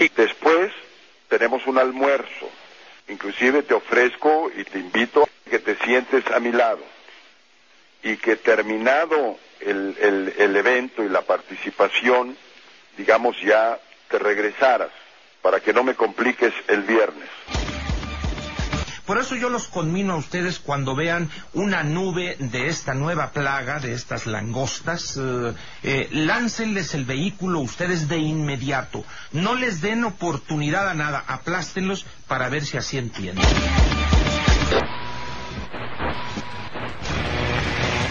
Sí. Después tenemos un almuerzo. Inclusive te ofrezco y te invito a que te sientes a mi lado. Y que terminado el, el, el evento y la participación, digamos ya te regresaras para que no me compliques el viernes. Por eso yo los conmino a ustedes cuando vean una nube de esta nueva plaga, de estas langostas, eh, eh, láncenles el vehículo ustedes de inmediato. No les den oportunidad a nada, aplástenlos para ver si así entienden.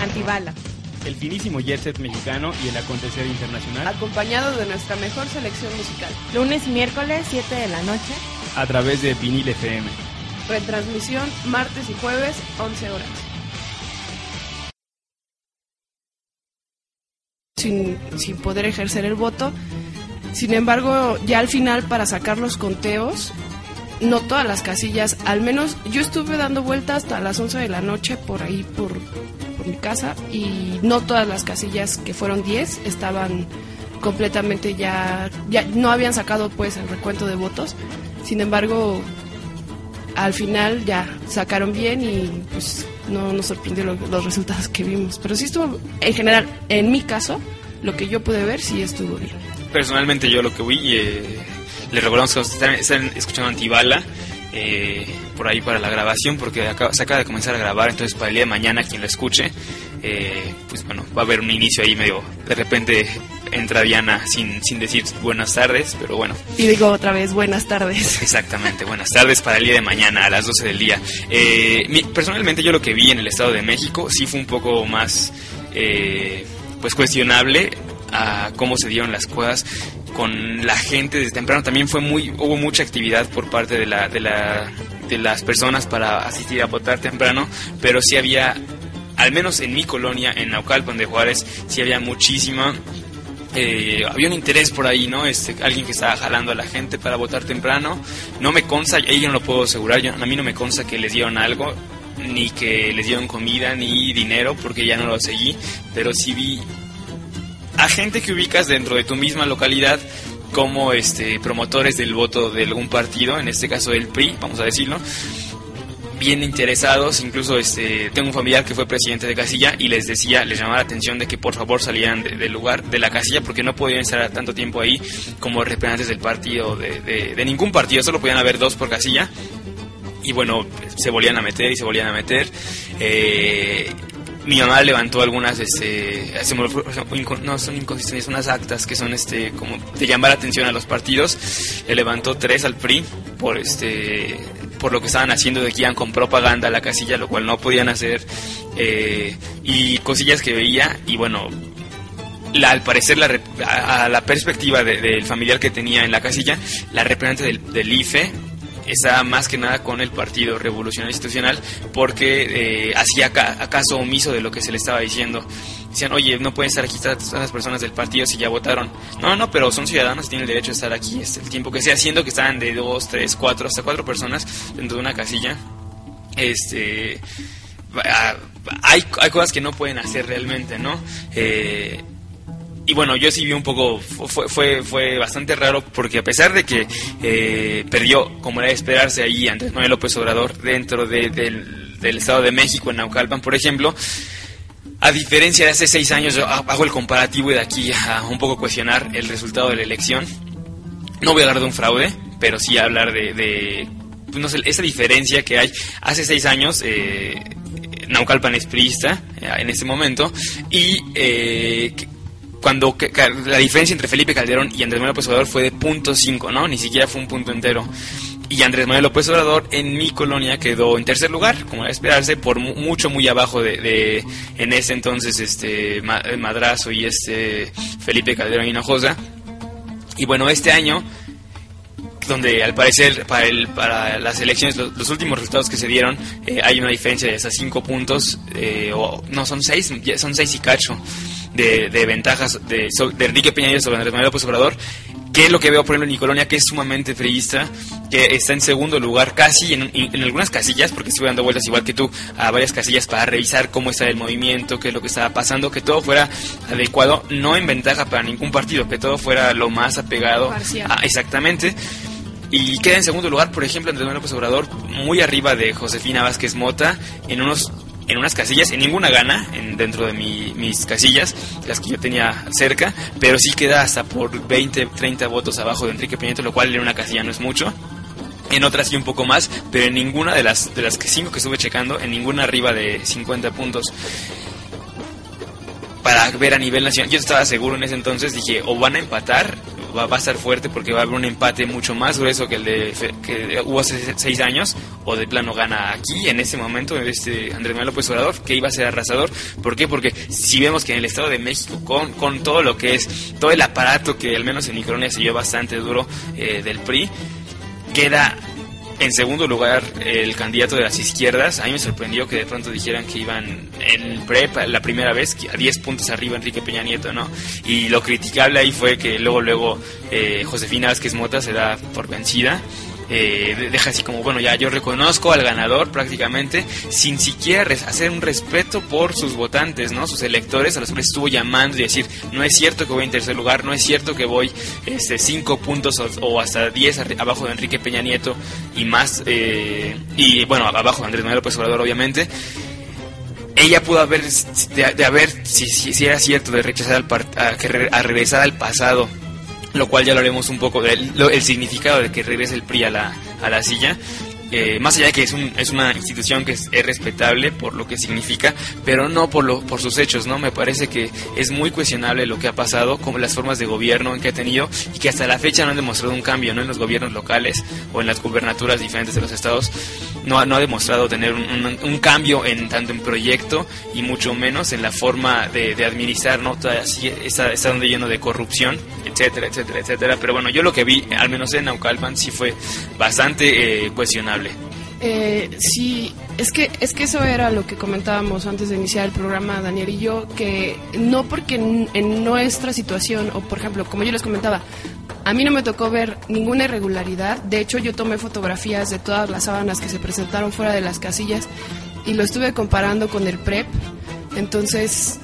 Antibala. El finísimo jet set mexicano y el acontecer internacional Acompañado de nuestra mejor selección musical. Lunes y miércoles, 7 de la noche. a través de Vinil FM. Retransmisión martes y jueves, 11 horas. Sin, sin poder ejercer el voto. Sin embargo, ya al final, para sacar los conteos, no todas las casillas, al menos yo estuve dando vueltas hasta las 11 de la noche por ahí, por, por mi casa, y no todas las casillas, que fueron 10, estaban completamente ya, ya no habían sacado pues el recuento de votos. Sin embargo, al final ya sacaron bien y pues no nos sorprendió lo- los resultados que vimos. Pero sí estuvo, en general, en mi caso, lo que yo pude ver sí estuvo bien. Personalmente yo lo que vi, eh, les recordamos que están, escuchando Antibala eh, por ahí para la grabación porque se acaba de comenzar a grabar, entonces para el día de mañana quien lo escuche, eh, pues bueno, va a haber un inicio ahí medio, de repente entra Diana sin, sin decir buenas tardes, pero bueno, Y digo otra vez, buenas tardes. Exactamente, buenas tardes para el día de mañana a las 12 del día. Eh, mi- personalmente yo lo que vi en el Estado de México sí fue un poco más eh, pues cuestionable a cómo se dieron las cosas con la gente desde temprano. También fue muy hubo mucha actividad por parte de la de la de las personas para asistir a votar temprano, pero sí había al menos en mi colonia en Naucalpan de Juárez sí había muchísima eh, había un interés por ahí, ¿no? Este, alguien que estaba jalando a la gente para votar temprano. No me consta, ahí yo no lo puedo asegurar, yo- a mí no me consta que les dieron algo, ni que les dieron comida, ni dinero, porque ya no lo seguí, pero sí vi a gente que ubicas dentro de tu misma localidad como este promotores del voto de algún partido, en este caso del PRI, vamos a decirlo, bien interesados, incluso este tengo un familiar que fue presidente de casilla y les decía, les llamaba la atención de que por favor salieran de- del lugar, de la casilla, porque no podían estar tanto tiempo ahí como representantes del partido, de, de- de ningún partido, solo podían haber dos por casilla. Y bueno, se volvían a meter y se volvían a meter. Eh, mi mamá levantó algunas, este, no son inconsistencias, unas actas que son, este, como de llamar la atención a los partidos. Le levantó tres al PRI por, este, por lo que estaban haciendo de que iban con propaganda a la casilla, lo cual no podían hacer, eh, y cosillas que veía, y bueno, la- al parecer la a, a la perspectiva de- del familiar que tenía en la casilla, la representante del, del IFE estaba más que nada con el Partido Revolucionario Institucional porque eh, hacía ca- caso omiso de lo que se le estaba diciendo. Decían, oye, no pueden estar aquí todas las personas del partido si ya votaron. No, no, pero son ciudadanos, tienen el derecho a estar aquí este, el tiempo que sea, siendo que estaban de dos, tres, cuatro, hasta cuatro personas dentro de una casilla. Este hay, hay cosas que no pueden hacer realmente, ¿no? Eh, y bueno, yo sí vi un poco, fue, fue, fue bastante raro porque a pesar de que eh, perdió, como era de esperarse ahí, Andrés Manuel López Obrador dentro de, del- del Estado de México, en Naucalpan, por ejemplo, a diferencia de hace seis años, yo hago el comparativo y de aquí a un poco cuestionar el resultado de la elección. No voy a hablar de un fraude, pero sí a hablar de, pues, esa diferencia que hay. Hace seis años, eh, Naucalpan es priista eh, en este momento y eh, cuando la diferencia entre Felipe Calderón y Andrés Manuel López Obrador fue de punto cinco, ¿no? Ni siquiera fue un punto entero. Y Andrés Manuel López Obrador en mi colonia quedó en tercer lugar, como era esperarse, por mucho muy abajo de, de en ese entonces este Madrazo y este Felipe Calderón Hinojosa. Y bueno, este año donde al parecer para, el, para las elecciones, los, últimos resultados que se dieron, eh, hay una diferencia de hasta cinco puntos, eh, o no, son seis, son seis y cacho de, de ventajas de, de Enrique Peña sobre Andrés Manuel López Obrador, que es lo que veo, por ejemplo, en colonia, que es sumamente freísta, que está en segundo lugar casi en, en, algunas casillas, porque estuve dando vueltas igual que tú a varias casillas para revisar cómo está el movimiento, qué es lo que estaba pasando, que todo fuera adecuado, no en ventaja para ningún partido, que todo fuera lo más apegado a, exactamente. Y queda en segundo lugar, por ejemplo, Andrés Manuel López Obrador, muy arriba de Josefina Vázquez Mota, en unos en unas casillas, en ninguna gana en, dentro de mis casillas, las que yo tenía cerca, pero sí queda hasta por 20, 30 votos abajo de Enrique Peña lo cual en una casilla no es mucho. En otras sí un poco más, pero en ninguna de las de las cinco que estuve checando, en ninguna arriba de 50 puntos para ver a nivel nacional. Yo estaba seguro en ese entonces, dije, o van a empatar va, a estar fuerte porque va a haber un empate mucho más grueso que el de que hubo hace seis años, o de plano gana aquí, en este momento, este Andrés Manuel López Obrador, que iba a ser arrasador. ¿Por qué? Porque si vemos que en el Estado de México, con, con todo lo que es, todo el aparato que al menos en mi colonia se lleva bastante duro eh, del PRI, queda en segundo lugar, el candidato de las izquierdas. A mí me sorprendió que de pronto dijeran que iban en PREP la primera vez, a 10 puntos arriba Enrique Peña Nieto, ¿no? Y lo criticable ahí fue que luego, luego eh, Josefina Vázquez Mota se da por vencida eh, deja así como, bueno, ya yo reconozco al ganador prácticamente, sin siquiera hacer un respeto por sus votantes, ¿no? Sus electores a los que estuvo llamando y decir, no es cierto que voy en tercer lugar, no es cierto que voy este, cinco puntos o, hasta diez abajo de Enrique Peña Nieto y más, eh, y bueno, abajo de Andrés Manuel López Obrador, obviamente ella pudo haber de, haber si, si, era cierto de rechazar al a, a regresar al pasado lo cual ya lo haremos un poco del el significado de que regrese el PRI a la, a la silla. Eh, más allá de que es, un, es una institución que es, respetable por lo que significa, pero no por, lo, por sus hechos, ¿no? Me parece que es muy cuestionable lo que ha pasado, con las formas de gobierno que ha tenido y que hasta la fecha no han demostrado un cambio, ¿no? En los gobiernos locales o en las gubernaturas diferentes de los estados, no, no ha demostrado tener un, cambio en tanto en proyecto y mucho menos en la forma de, de administrar, ¿no? está, está donde lleno de corrupción, etcétera, etcétera, etcétera. Pero bueno, yo lo que vi, al menos en Naucalpan, sí fue bastante eh, cuestionable. Eh, sí, es que, es que eso era lo que comentábamos antes de iniciar el programa, Daniel y yo, que no porque en, nuestra situación, o por ejemplo, como yo les comentaba, a mí no me tocó ver ninguna irregularidad, de hecho yo tomé fotografías de todas las sábanas que se presentaron fuera de las casillas y lo estuve comparando con el PREP, entonces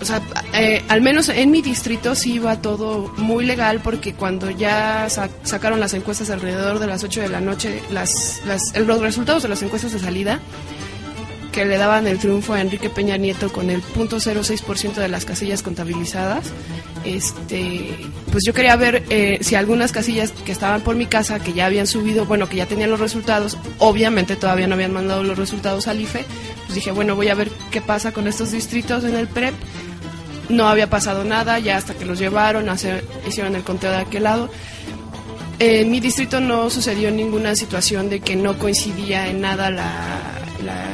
o sea, eh, al menos en mi distrito sí iba todo muy legal porque cuando ya sacaron las encuestas alrededor de las 8 de la noche, los resultados de las encuestas de salida, que le daban el triunfo a Enrique Peña Nieto con el 0.06% de las casillas contabilizadas, este, pues yo quería ver eh, si algunas casillas que estaban por mi casa, que ya habían subido, bueno, que ya tenían los resultados, obviamente todavía no habían mandado los resultados al IFE, pues dije, bueno, voy a ver qué pasa con estos distritos en el PREP no había pasado nada, ya hasta que los llevaron, hacer, hicieron el conteo de aquel lado. En mi distrito no sucedió ninguna situación de que no coincidía en nada la, la,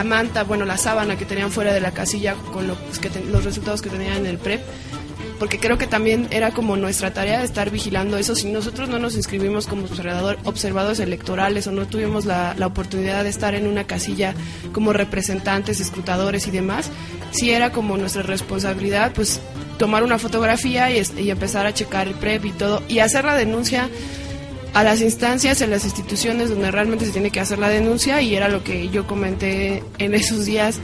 eh, manta, bueno, la sábana que tenían fuera de la casilla con los, que los resultados que tenían en el PREP porque creo que también era como nuestra tarea estar vigilando eso. Si nosotros no nos inscribimos como observador, observadores electorales o no tuvimos la, la, oportunidad de estar en una casilla como representantes, escrutadores y demás, si era como nuestra responsabilidad, pues tomar una fotografía y empezar a checar el PREP y todo y hacer la denuncia a las instancias, en las instituciones donde realmente se tiene que hacer la denuncia y era lo que yo comenté en esos días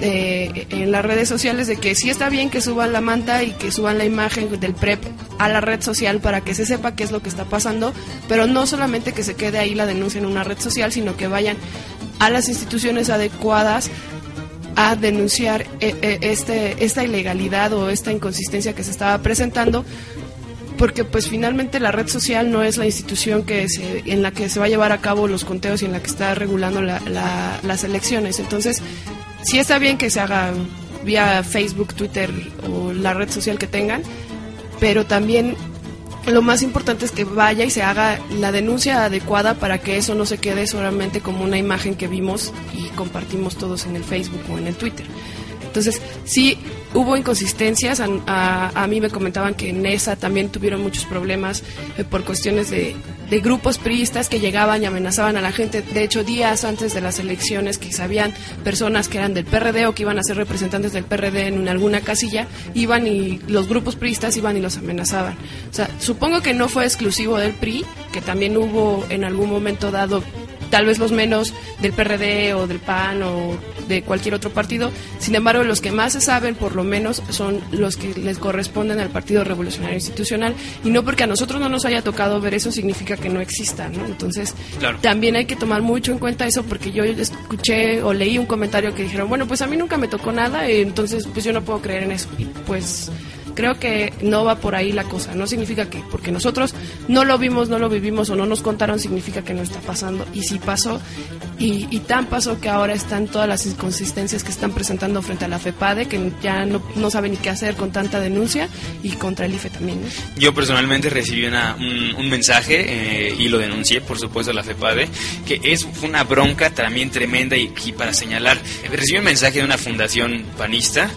eh, en las redes sociales de que sí está bien que suban la manta y que suban la imagen del PREP a la red social para que se sepa qué es lo que está pasando, pero no solamente que se quede ahí la denuncia en una red social, sino que vayan a las instituciones adecuadas a denunciar eh, eh, este, esta ilegalidad o esta inconsistencia que se estaba presentando porque pues finalmente la red social no es la institución que se, en la que se va a llevar a cabo los conteos y en la que está regulando las elecciones. Entonces, sí está bien que se haga vía Facebook, Twitter o la red social que tengan, pero también lo más importante es que vaya y se haga la denuncia adecuada para que eso no se quede solamente como una imagen que vimos y compartimos todos en el Facebook o en el Twitter. Entonces, sí hubo inconsistencias. A, mí me comentaban que en esa también tuvieron muchos problemas eh, por cuestiones de, de, grupos priistas que llegaban y amenazaban a la gente. De hecho, días antes de las elecciones, que sabían personas que eran del PRD o que iban a ser representantes del PRD en alguna casilla, iban y los grupos priistas iban y los amenazaban. O sea, supongo que no fue exclusivo del PRI, que también hubo en algún momento dado tal vez los menos del PRD o del PAN o de cualquier otro partido. Sin embargo, los que más se saben, por lo menos, son los que les corresponden al Partido Revolucionario Institucional. Y no porque a nosotros no nos haya tocado ver eso, significa que no existan, ¿no? Entonces, también hay que tomar mucho en cuenta eso porque yo escuché o leí un comentario que dijeron, bueno, pues a mí nunca me tocó nada, entonces pues yo no puedo creer en eso. Y pues Creo que no va por ahí la cosa. No significa que porque nosotros no lo vimos, no lo vivimos o no nos contaron, significa que no está pasando. Y sí pasó. Y, tan pasó que ahora están todas las inconsistencias que están presentando frente a la FEPADE, que ya no, no sabe ni qué hacer con tanta denuncia, y contra el IFE también. Yo personalmente recibí una, un, mensaje eh, y lo denuncié, por supuesto, a la FEPADE, que es una bronca también tremenda y, y para señalar. Recibí un mensaje de una fundación panista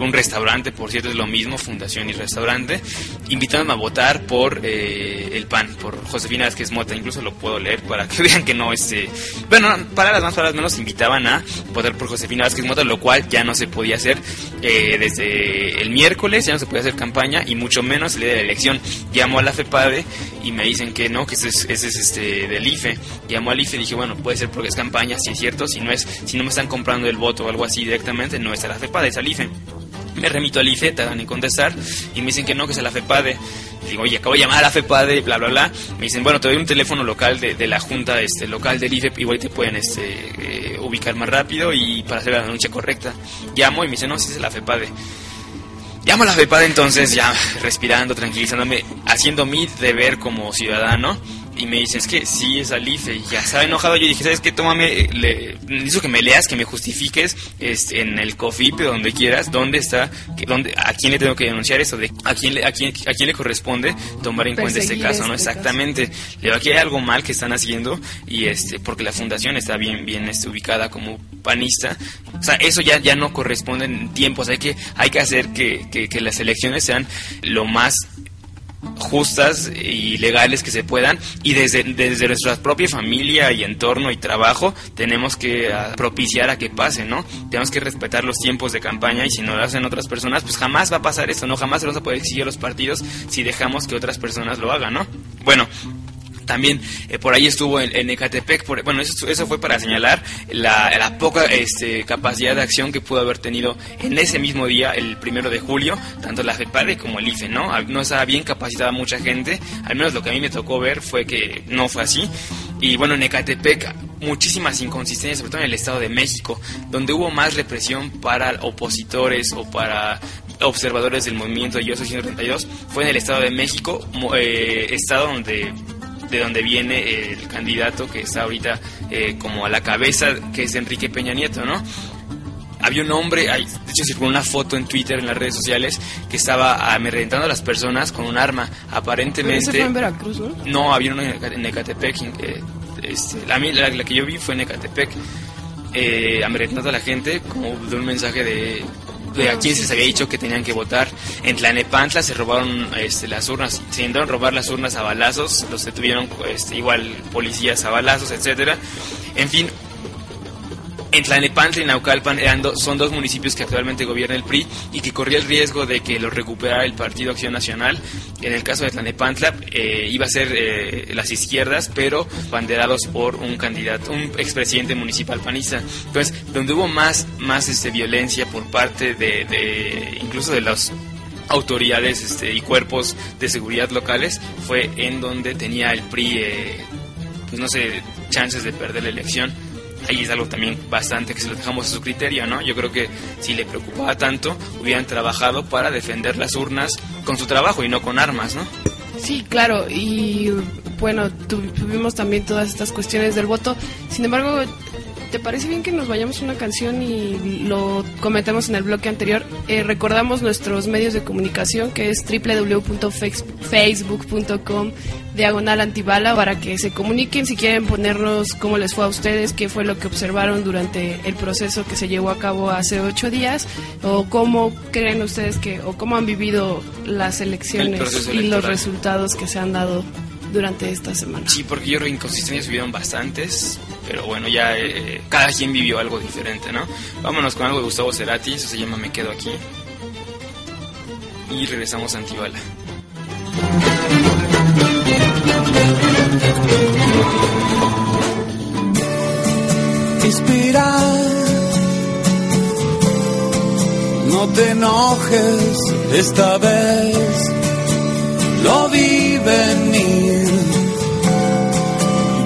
un restaurante, por cierto, es lo mismo, fundación y restaurante, invitándome a votar por eh, el PAN, por Josefina Vázquez Mota, incluso lo puedo leer para que vean que no, este, bueno, para las más, para las menos, invitaban a votar por Josefina Vázquez Mota, lo cual ya no se podía hacer eh, desde el miércoles, ya no se podía hacer campaña y mucho menos el día de la elección. Llamo a la FEPADE y me dicen que no, que ese es, ese es este del IFE. Llamo al IFE y dije, bueno, puede ser porque es campaña, si es cierto, si no es, si no me están comprando el voto o algo así directamente, no es a la FEPADE, es al IFE. Me remito al IFE, dan en contestar y me dicen que no, que es la FEPADE. digo, oye, acabo de llamar a la FEPADE, bla, bla, bla. Me dicen, bueno, te doy un teléfono local de, la junta este, local del IFE, igual te pueden este, eh, ubicar más rápido y para hacer la denuncia correcta. Llamo y me dicen, no, sí es la FEPADE. Llamo a la FEPADE entonces, ya respirando, tranquilizándome, haciendo mi deber como ciudadano y me dice, es que sí, es Alife. Y ya estaba enojado. Yo dije, ¿sabes qué? Tómame, le, necesito que me leas, que me justifiques este, en el COFIP, donde quieras, dónde está, que, dónde, a quién le tengo que denunciar eso, de a quién, le, a quién, a quién le corresponde tomar en cuenta este caso, ¿no? Este Exactamente. Le digo, aquí hay algo mal que están haciendo y este, porque la fundación está bien, bien este, ubicada como panista. O sea, eso ya, ya no corresponde en tiempos. Hay que, hay que hacer que, que, que las elecciones sean lo más justas y legales que se puedan y desde, desde nuestra propia familia y entorno y trabajo tenemos que ah, propiciar a que pase, ¿no? Tenemos que respetar los tiempos de campaña y si no lo hacen otras personas, pues jamás va a pasar eso, ¿no? Jamás se vamos a poder exigir a los partidos si dejamos que otras personas lo hagan, ¿no? Bueno, también eh, por ahí estuvo en, Ecatepec, bueno, eso, eso, fue para señalar la, poca este, capacidad de acción que pudo haber tenido en ese mismo día, el primero de julio, tanto la FEPADE como el IFE, ¿no? No estaba bien capacitada mucha gente, al menos lo que a mí me tocó ver fue que no fue así. Y bueno, en Ecatepec muchísimas inconsistencias, sobre todo en el Estado de México, donde hubo más represión para opositores o para observadores del movimiento Yo 132, fue en el Estado de México, eh, estado donde de donde viene el candidato que está ahorita eh, como a la cabeza, que es Enrique Peña Nieto, ¿no? Había un hombre, de hecho circuló una foto en Twitter, en las redes sociales, que estaba amedrentando a las personas con un arma, aparentemente... fue en Veracruz, ¿no? No, había uno en Ecatepec, este, la, la, que yo vi fue en Ecatepec, eh, amedrentando a la gente como de un mensaje de a quién se les había dicho que tenían que votar. En Tlanepantla se robaron este, las urnas, se intentaron robar las urnas a balazos, los detuvieron este, igual policías a balazos, etcétera. En fin, en Tlanepantla y Naucalpan eran son dos municipios que actualmente gobierna el PRI y que corría el riesgo de que los recuperara el Partido Acción Nacional. En el caso de Tlanepantla eh, iba a ser eh, las izquierdas, pero banderados por un candidato, un expresidente municipal panista. Entonces, donde hubo más, más este, violencia por parte de, incluso de los autoridades este, y cuerpos de seguridad locales fue en donde tenía el PRI, eh, pues no sé, chances de perder la elección ahí es algo también bastante que se lo dejamos a su criterio, ¿no? Yo creo que si le preocupaba tanto, hubieran trabajado para defender las urnas con su trabajo y no con armas, ¿no? Sí, claro, y bueno, tuvimos también todas estas cuestiones del voto. Sin embargo, ¿Te parece bien que nos vayamos a una canción y lo comentemos en el bloque anterior? Eh, recordamos nuestros medios de comunicación que es www.facebook.com diagonal antibala para que se comuniquen. Si quieren ponernos cómo les fue a ustedes, qué fue lo que observaron durante el proceso que se llevó a cabo hace ocho días o cómo creen ustedes que o cómo han vivido las elecciones y los resultados que se han dado durante esta semana. Sí, porque yo creo que inconsistencias hubieron bastantes, pero bueno, ya eh, cada quien vivió algo diferente, ¿no? Vámonos con algo de Gustavo Cerati, eso se llama Me Quedo Aquí. Y regresamos a Antibala. Inspirar, no te enojes esta vez, lo vi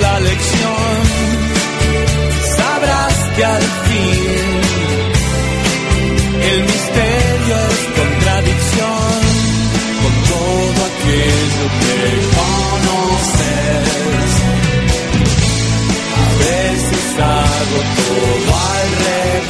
la lección, sabrás que al fin el misterio es contradicción con todo aquello que conoces. A veces hago todo al revés.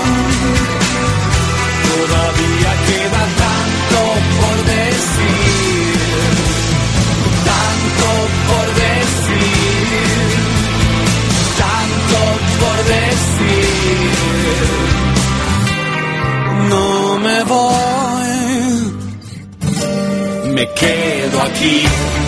quedo aquí.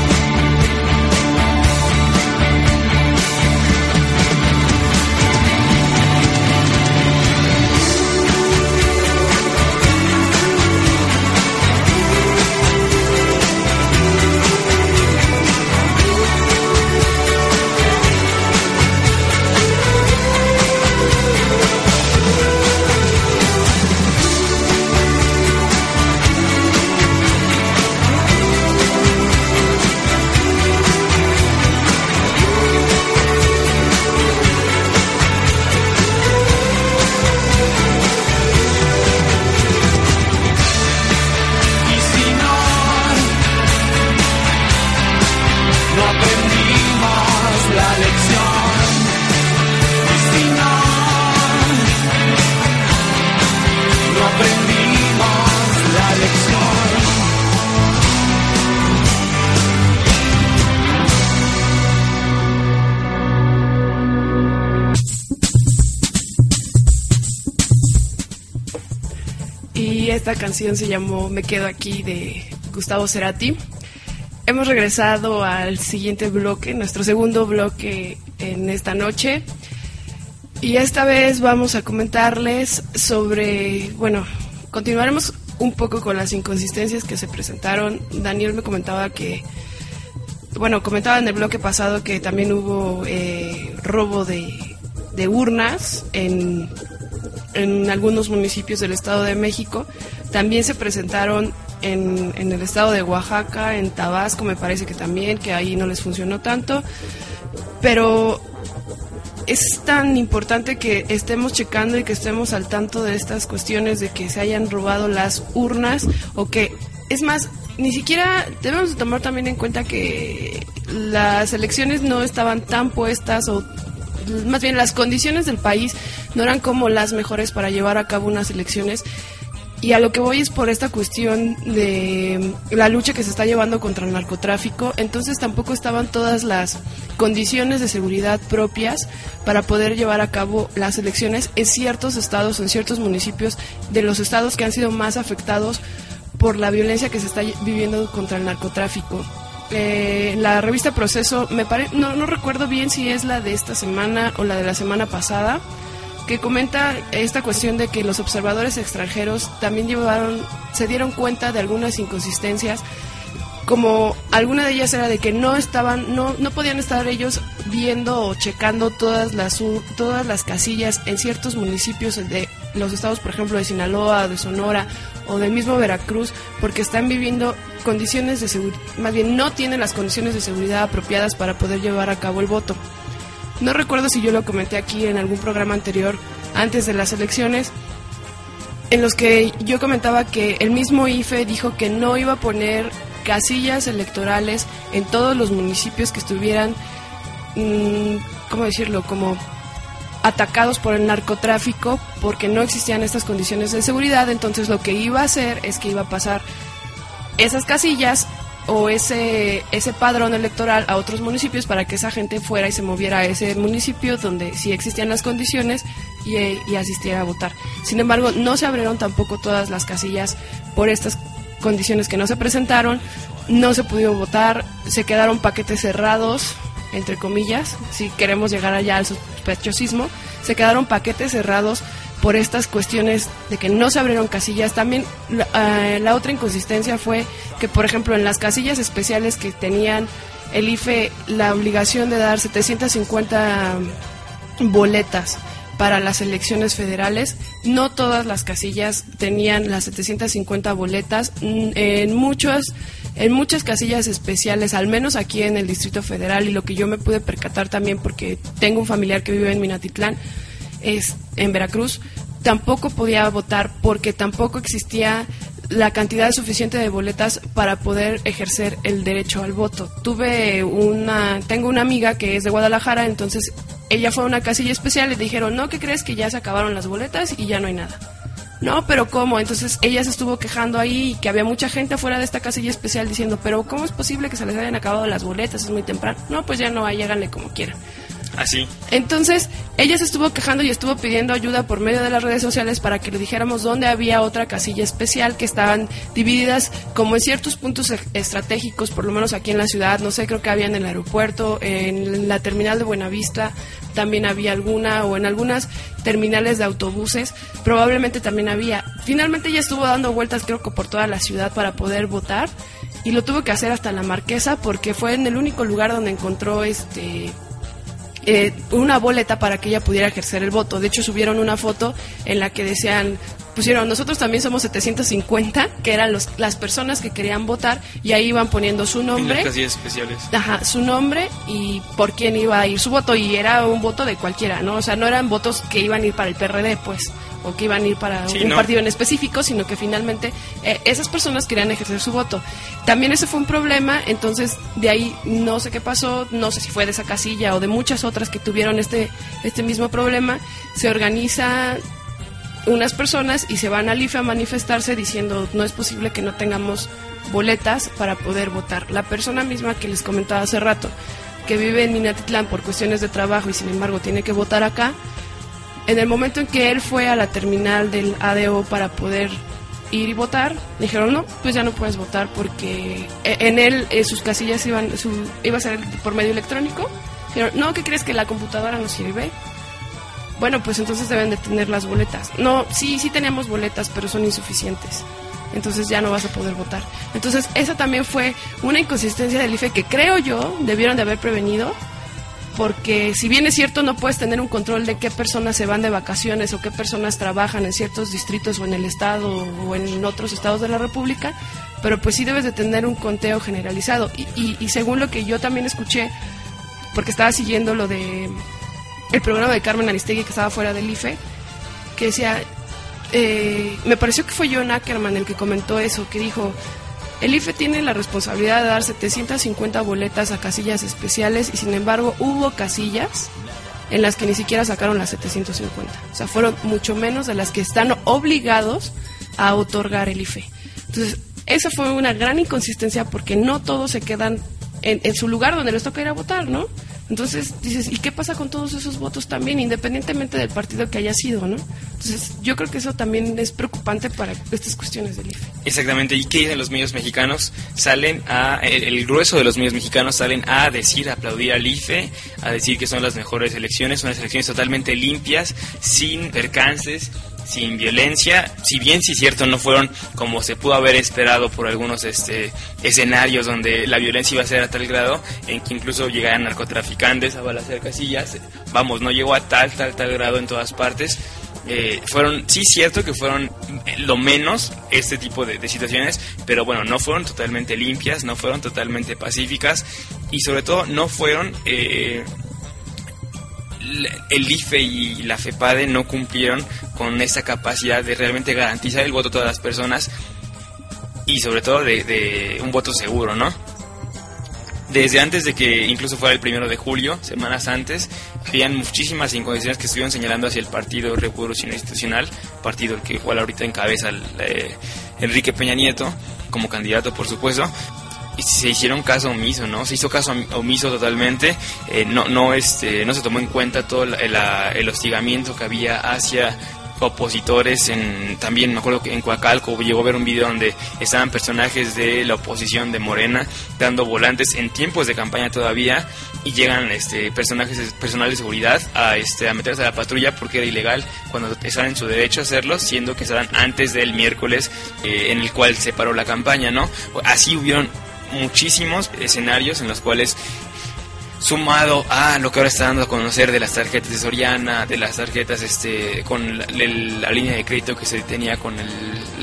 Esta canción se llamó Me Quedo Aquí de Gustavo Cerati. hemos regresado al siguiente bloque, nuestro segundo bloque en esta noche. Y esta vez vamos a comentarles sobre, bueno, continuaremos un poco con las inconsistencias que se presentaron. Daniel me comentaba que, bueno, comentaba en el bloque pasado que también hubo eh, robo de, de urnas en, en algunos municipios del Estado de México. También se presentaron en, en, el estado de Oaxaca, en Tabasco me parece que también, que ahí no les funcionó tanto. Pero es tan importante que estemos checando y que estemos al tanto de estas cuestiones de que se hayan robado las urnas o que, es más, ni siquiera debemos tomar también en cuenta que las elecciones no estaban tan puestas o más bien las condiciones del país no eran como las mejores para llevar a cabo unas elecciones y a lo que voy es por esta cuestión de la lucha que se está llevando contra el narcotráfico, entonces tampoco estaban todas las condiciones de seguridad propias para poder llevar a cabo las elecciones en ciertos estados, en ciertos municipios de los estados que han sido más afectados por la violencia que se está viviendo contra el narcotráfico. Eh, la revista Proceso, me pare, no, no recuerdo bien si es la de esta semana o la de la semana pasada, que comenta esta cuestión de que los observadores extranjeros también llevaron, se dieron cuenta de algunas inconsistencias, como alguna de ellas era de que no estaban, no, no podían estar ellos viendo o checando todas las todas las casillas en ciertos municipios de los estados, por ejemplo, de Sinaloa, de Sonora o del mismo Veracruz, porque están viviendo condiciones de seguridad, más bien no tienen las condiciones de seguridad apropiadas para poder llevar a cabo el voto. No recuerdo si yo lo comenté aquí en algún programa anterior, antes de las elecciones, en los que yo comentaba que el mismo IFE dijo que no iba a poner casillas electorales en todos los municipios que estuvieran, mmm, ¿cómo decirlo?, como atacados por el narcotráfico porque no existían estas condiciones de seguridad, entonces lo que iba a hacer es que iba a pasar esas casillas o ese, ese padrón electoral a otros municipios para que esa gente fuera y se moviera a ese municipio donde sí existían las condiciones y, y asistiera a votar. Sin embargo, no se abrieron tampoco todas las casillas por estas condiciones que no se presentaron, no se pudo votar, se quedaron paquetes cerrados, entre comillas, si queremos llegar allá al sospechosismo, se quedaron paquetes cerrados por estas cuestiones de que no se abrieron casillas. También uh, la otra inconsistencia fue que, por ejemplo, en las casillas especiales que tenían el IFE la obligación de dar 750 boletas para las elecciones federales, no todas las casillas tenían las 750 boletas. Mm, en muchas en muchas casillas especiales, al menos aquí en el Distrito Federal, y lo que yo me pude percatar también porque tengo un familiar que vive en Minatitlán, es, en Veracruz, tampoco podía votar porque tampoco existía la cantidad suficiente de boletas para poder ejercer el derecho al voto. Tuve una, tengo una amiga que es de Guadalajara, entonces ella fue a una casilla especial y dijeron, no, ¿qué crees que ya se acabaron las boletas y ya no hay nada? No, pero ¿cómo? Entonces ella se estuvo quejando ahí y que había mucha gente afuera de esta casilla especial diciendo, pero ¿cómo es posible que se les hayan acabado las boletas? Es muy temprano. No, pues ya no, hay, háganle como quieran. Así. Entonces, ella se estuvo quejando y estuvo pidiendo ayuda por medio de las redes sociales para que le dijéramos dónde había otra casilla especial que estaban divididas como en ciertos puntos e- estratégicos, por lo menos aquí en la ciudad, no sé, creo que había en el aeropuerto, en la terminal de Buenavista también había alguna o en algunas terminales de autobuses, probablemente también había. Finalmente ella estuvo dando vueltas creo que por toda la ciudad para poder votar y lo tuvo que hacer hasta la Marquesa porque fue en el único lugar donde encontró este eh, una boleta para que ella pudiera ejercer el voto. De hecho, subieron una foto en la que decían, pusieron, nosotros también somos 750, que eran los, las personas que querían votar, y ahí iban poniendo su nombre. En las especiales. Ajá, su nombre y por quién iba a ir su voto, y era un voto de cualquiera, ¿no? O sea, no eran votos que iban a ir para el PRD, pues o que iban a ir para Sí, un no. partido en específico, sino que finalmente eh, esas personas querían ejercer su voto. También ese fue un problema, entonces de ahí no sé qué pasó, no sé si fue de esa casilla o de muchas otras que tuvieron este, este mismo problema, se organiza unas personas y se van al IFE a manifestarse diciendo no es posible que no tengamos boletas para poder votar. La persona misma que les comentaba hace rato, que vive en Minatitlán por cuestiones de trabajo y sin embargo tiene que votar acá, en el momento en que él fue a la terminal del ADO para poder ir y votar, dijeron no, pues ya no puedes votar porque e- en él eh, sus casillas iban, su, iba a ser por medio electrónico. Dijeron, no, ¿qué crees que la computadora no sirve? Bueno, pues entonces deben de tener las boletas. No, sí, sí teníamos boletas, pero son insuficientes. Entonces ya no vas a poder votar. Entonces esa también fue una inconsistencia del IFE que creo yo debieron de haber prevenido porque si bien es cierto no puedes tener un control de qué personas se van de vacaciones o qué personas trabajan en ciertos distritos o en el estado o en otros estados de la República, pero pues sí debes de tener un conteo generalizado. Y, y- y según lo que yo también escuché, porque estaba siguiendo lo de el programa de Carmen Aristegui que estaba fuera del IFE, que decía, eh, me pareció que fue John Ackerman el que comentó eso, que dijo, el IFE tiene la responsabilidad de dar 750 boletas a casillas especiales y sin embargo hubo casillas en las que ni siquiera sacaron las 750. O sea, fueron mucho menos de las que están obligados a otorgar el IFE. Entonces, esa fue una gran inconsistencia porque no todos se quedan en, en su lugar donde les toca ir a votar, ¿no? Entonces dices, ¿y qué pasa con todos esos votos también, independientemente del partido que haya sido, ¿no? Entonces, yo creo que eso también es preocupante para estas cuestiones del IFE. Exactamente, ¿y qué dicen los medios mexicanos? Salen a, el, grueso de los medios mexicanos salen a decir, aplaudir al IFE, a decir que son las mejores elecciones, unas elecciones totalmente limpias, sin percances, sin violencia, si bien sí cierto no fueron como se pudo haber esperado por algunos este escenarios donde la violencia iba a ser a tal grado en que incluso llegaran narcotraficantes a balacear casillas, vamos, no llegó a tal, tal, tal grado en todas partes, eh, fueron, sí cierto que fueron eh, lo menos este tipo de, de situaciones, pero bueno, no fueron totalmente limpias, no fueron totalmente pacíficas y sobre todo no fueron... eh, el IFE y la FEPADE no cumplieron con esa capacidad de realmente garantizar el voto de todas las personas y sobre todo de, de un voto seguro, ¿no? Desde antes de que incluso fuera el primero de julio, semanas antes, habían muchísimas incondiciones que estuvieron señalando hacia el Partido Revolucionario Institucional, partido que igual ahorita encabeza el, eh, Enrique Peña Nieto, como candidato por supuesto, se hicieron caso omiso, ¿no? Se hizo caso omiso totalmente, eh, no, no, este, no se tomó en cuenta todo el, el, hostigamiento que había hacia opositores en también me acuerdo que en Coacalco llegó a ver un video donde estaban personajes de la oposición de Morena dando volantes en tiempos de campaña todavía y llegan este personajes personal de seguridad a este a meterse a la patrulla porque era ilegal cuando estaban en su derecho a hacerlo siendo que estaban antes del miércoles eh, en el cual se paró la campaña no así hubieron muchísimos escenarios en los cuales sumado a lo que ahora está dando a conocer de las tarjetas de Soriana, de las tarjetas este con la, la línea de crédito que se tenía con el,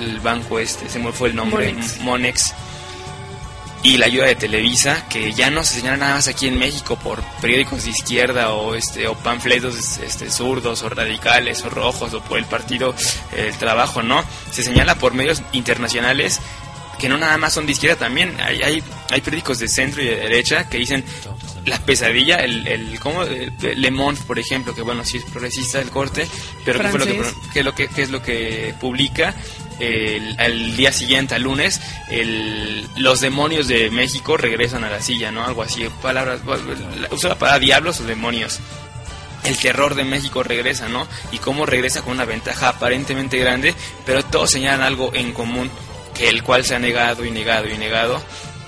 el, banco este, se me fue el nombre, Monex. Monex. Y la ayuda de Televisa, que ya no se señala nada más aquí en México por periódicos de izquierda o este o panfletos este, zurdos o radicales o rojos o por el partido El Trabajo, no, se señala por medios internacionales que no nada más son de izquierda también, hay, hay, hay periódicos de centro y de derecha que dicen la pesadilla, el, el ¿cómo? El Le Monde, por ejemplo, que bueno, sí es progresista el corte, pero ¿qué, fue lo que, es lo que, qué es lo que publica? El, el, día siguiente, al lunes, el, los demonios de México regresan a la silla, ¿no? Algo así, palabras, usa la palabra diablos o demonios. El terror de México regresa, ¿no? Y cómo regresa con una ventaja aparentemente grande, pero todos señalan algo en común, que el cual se ha negado y negado y negado,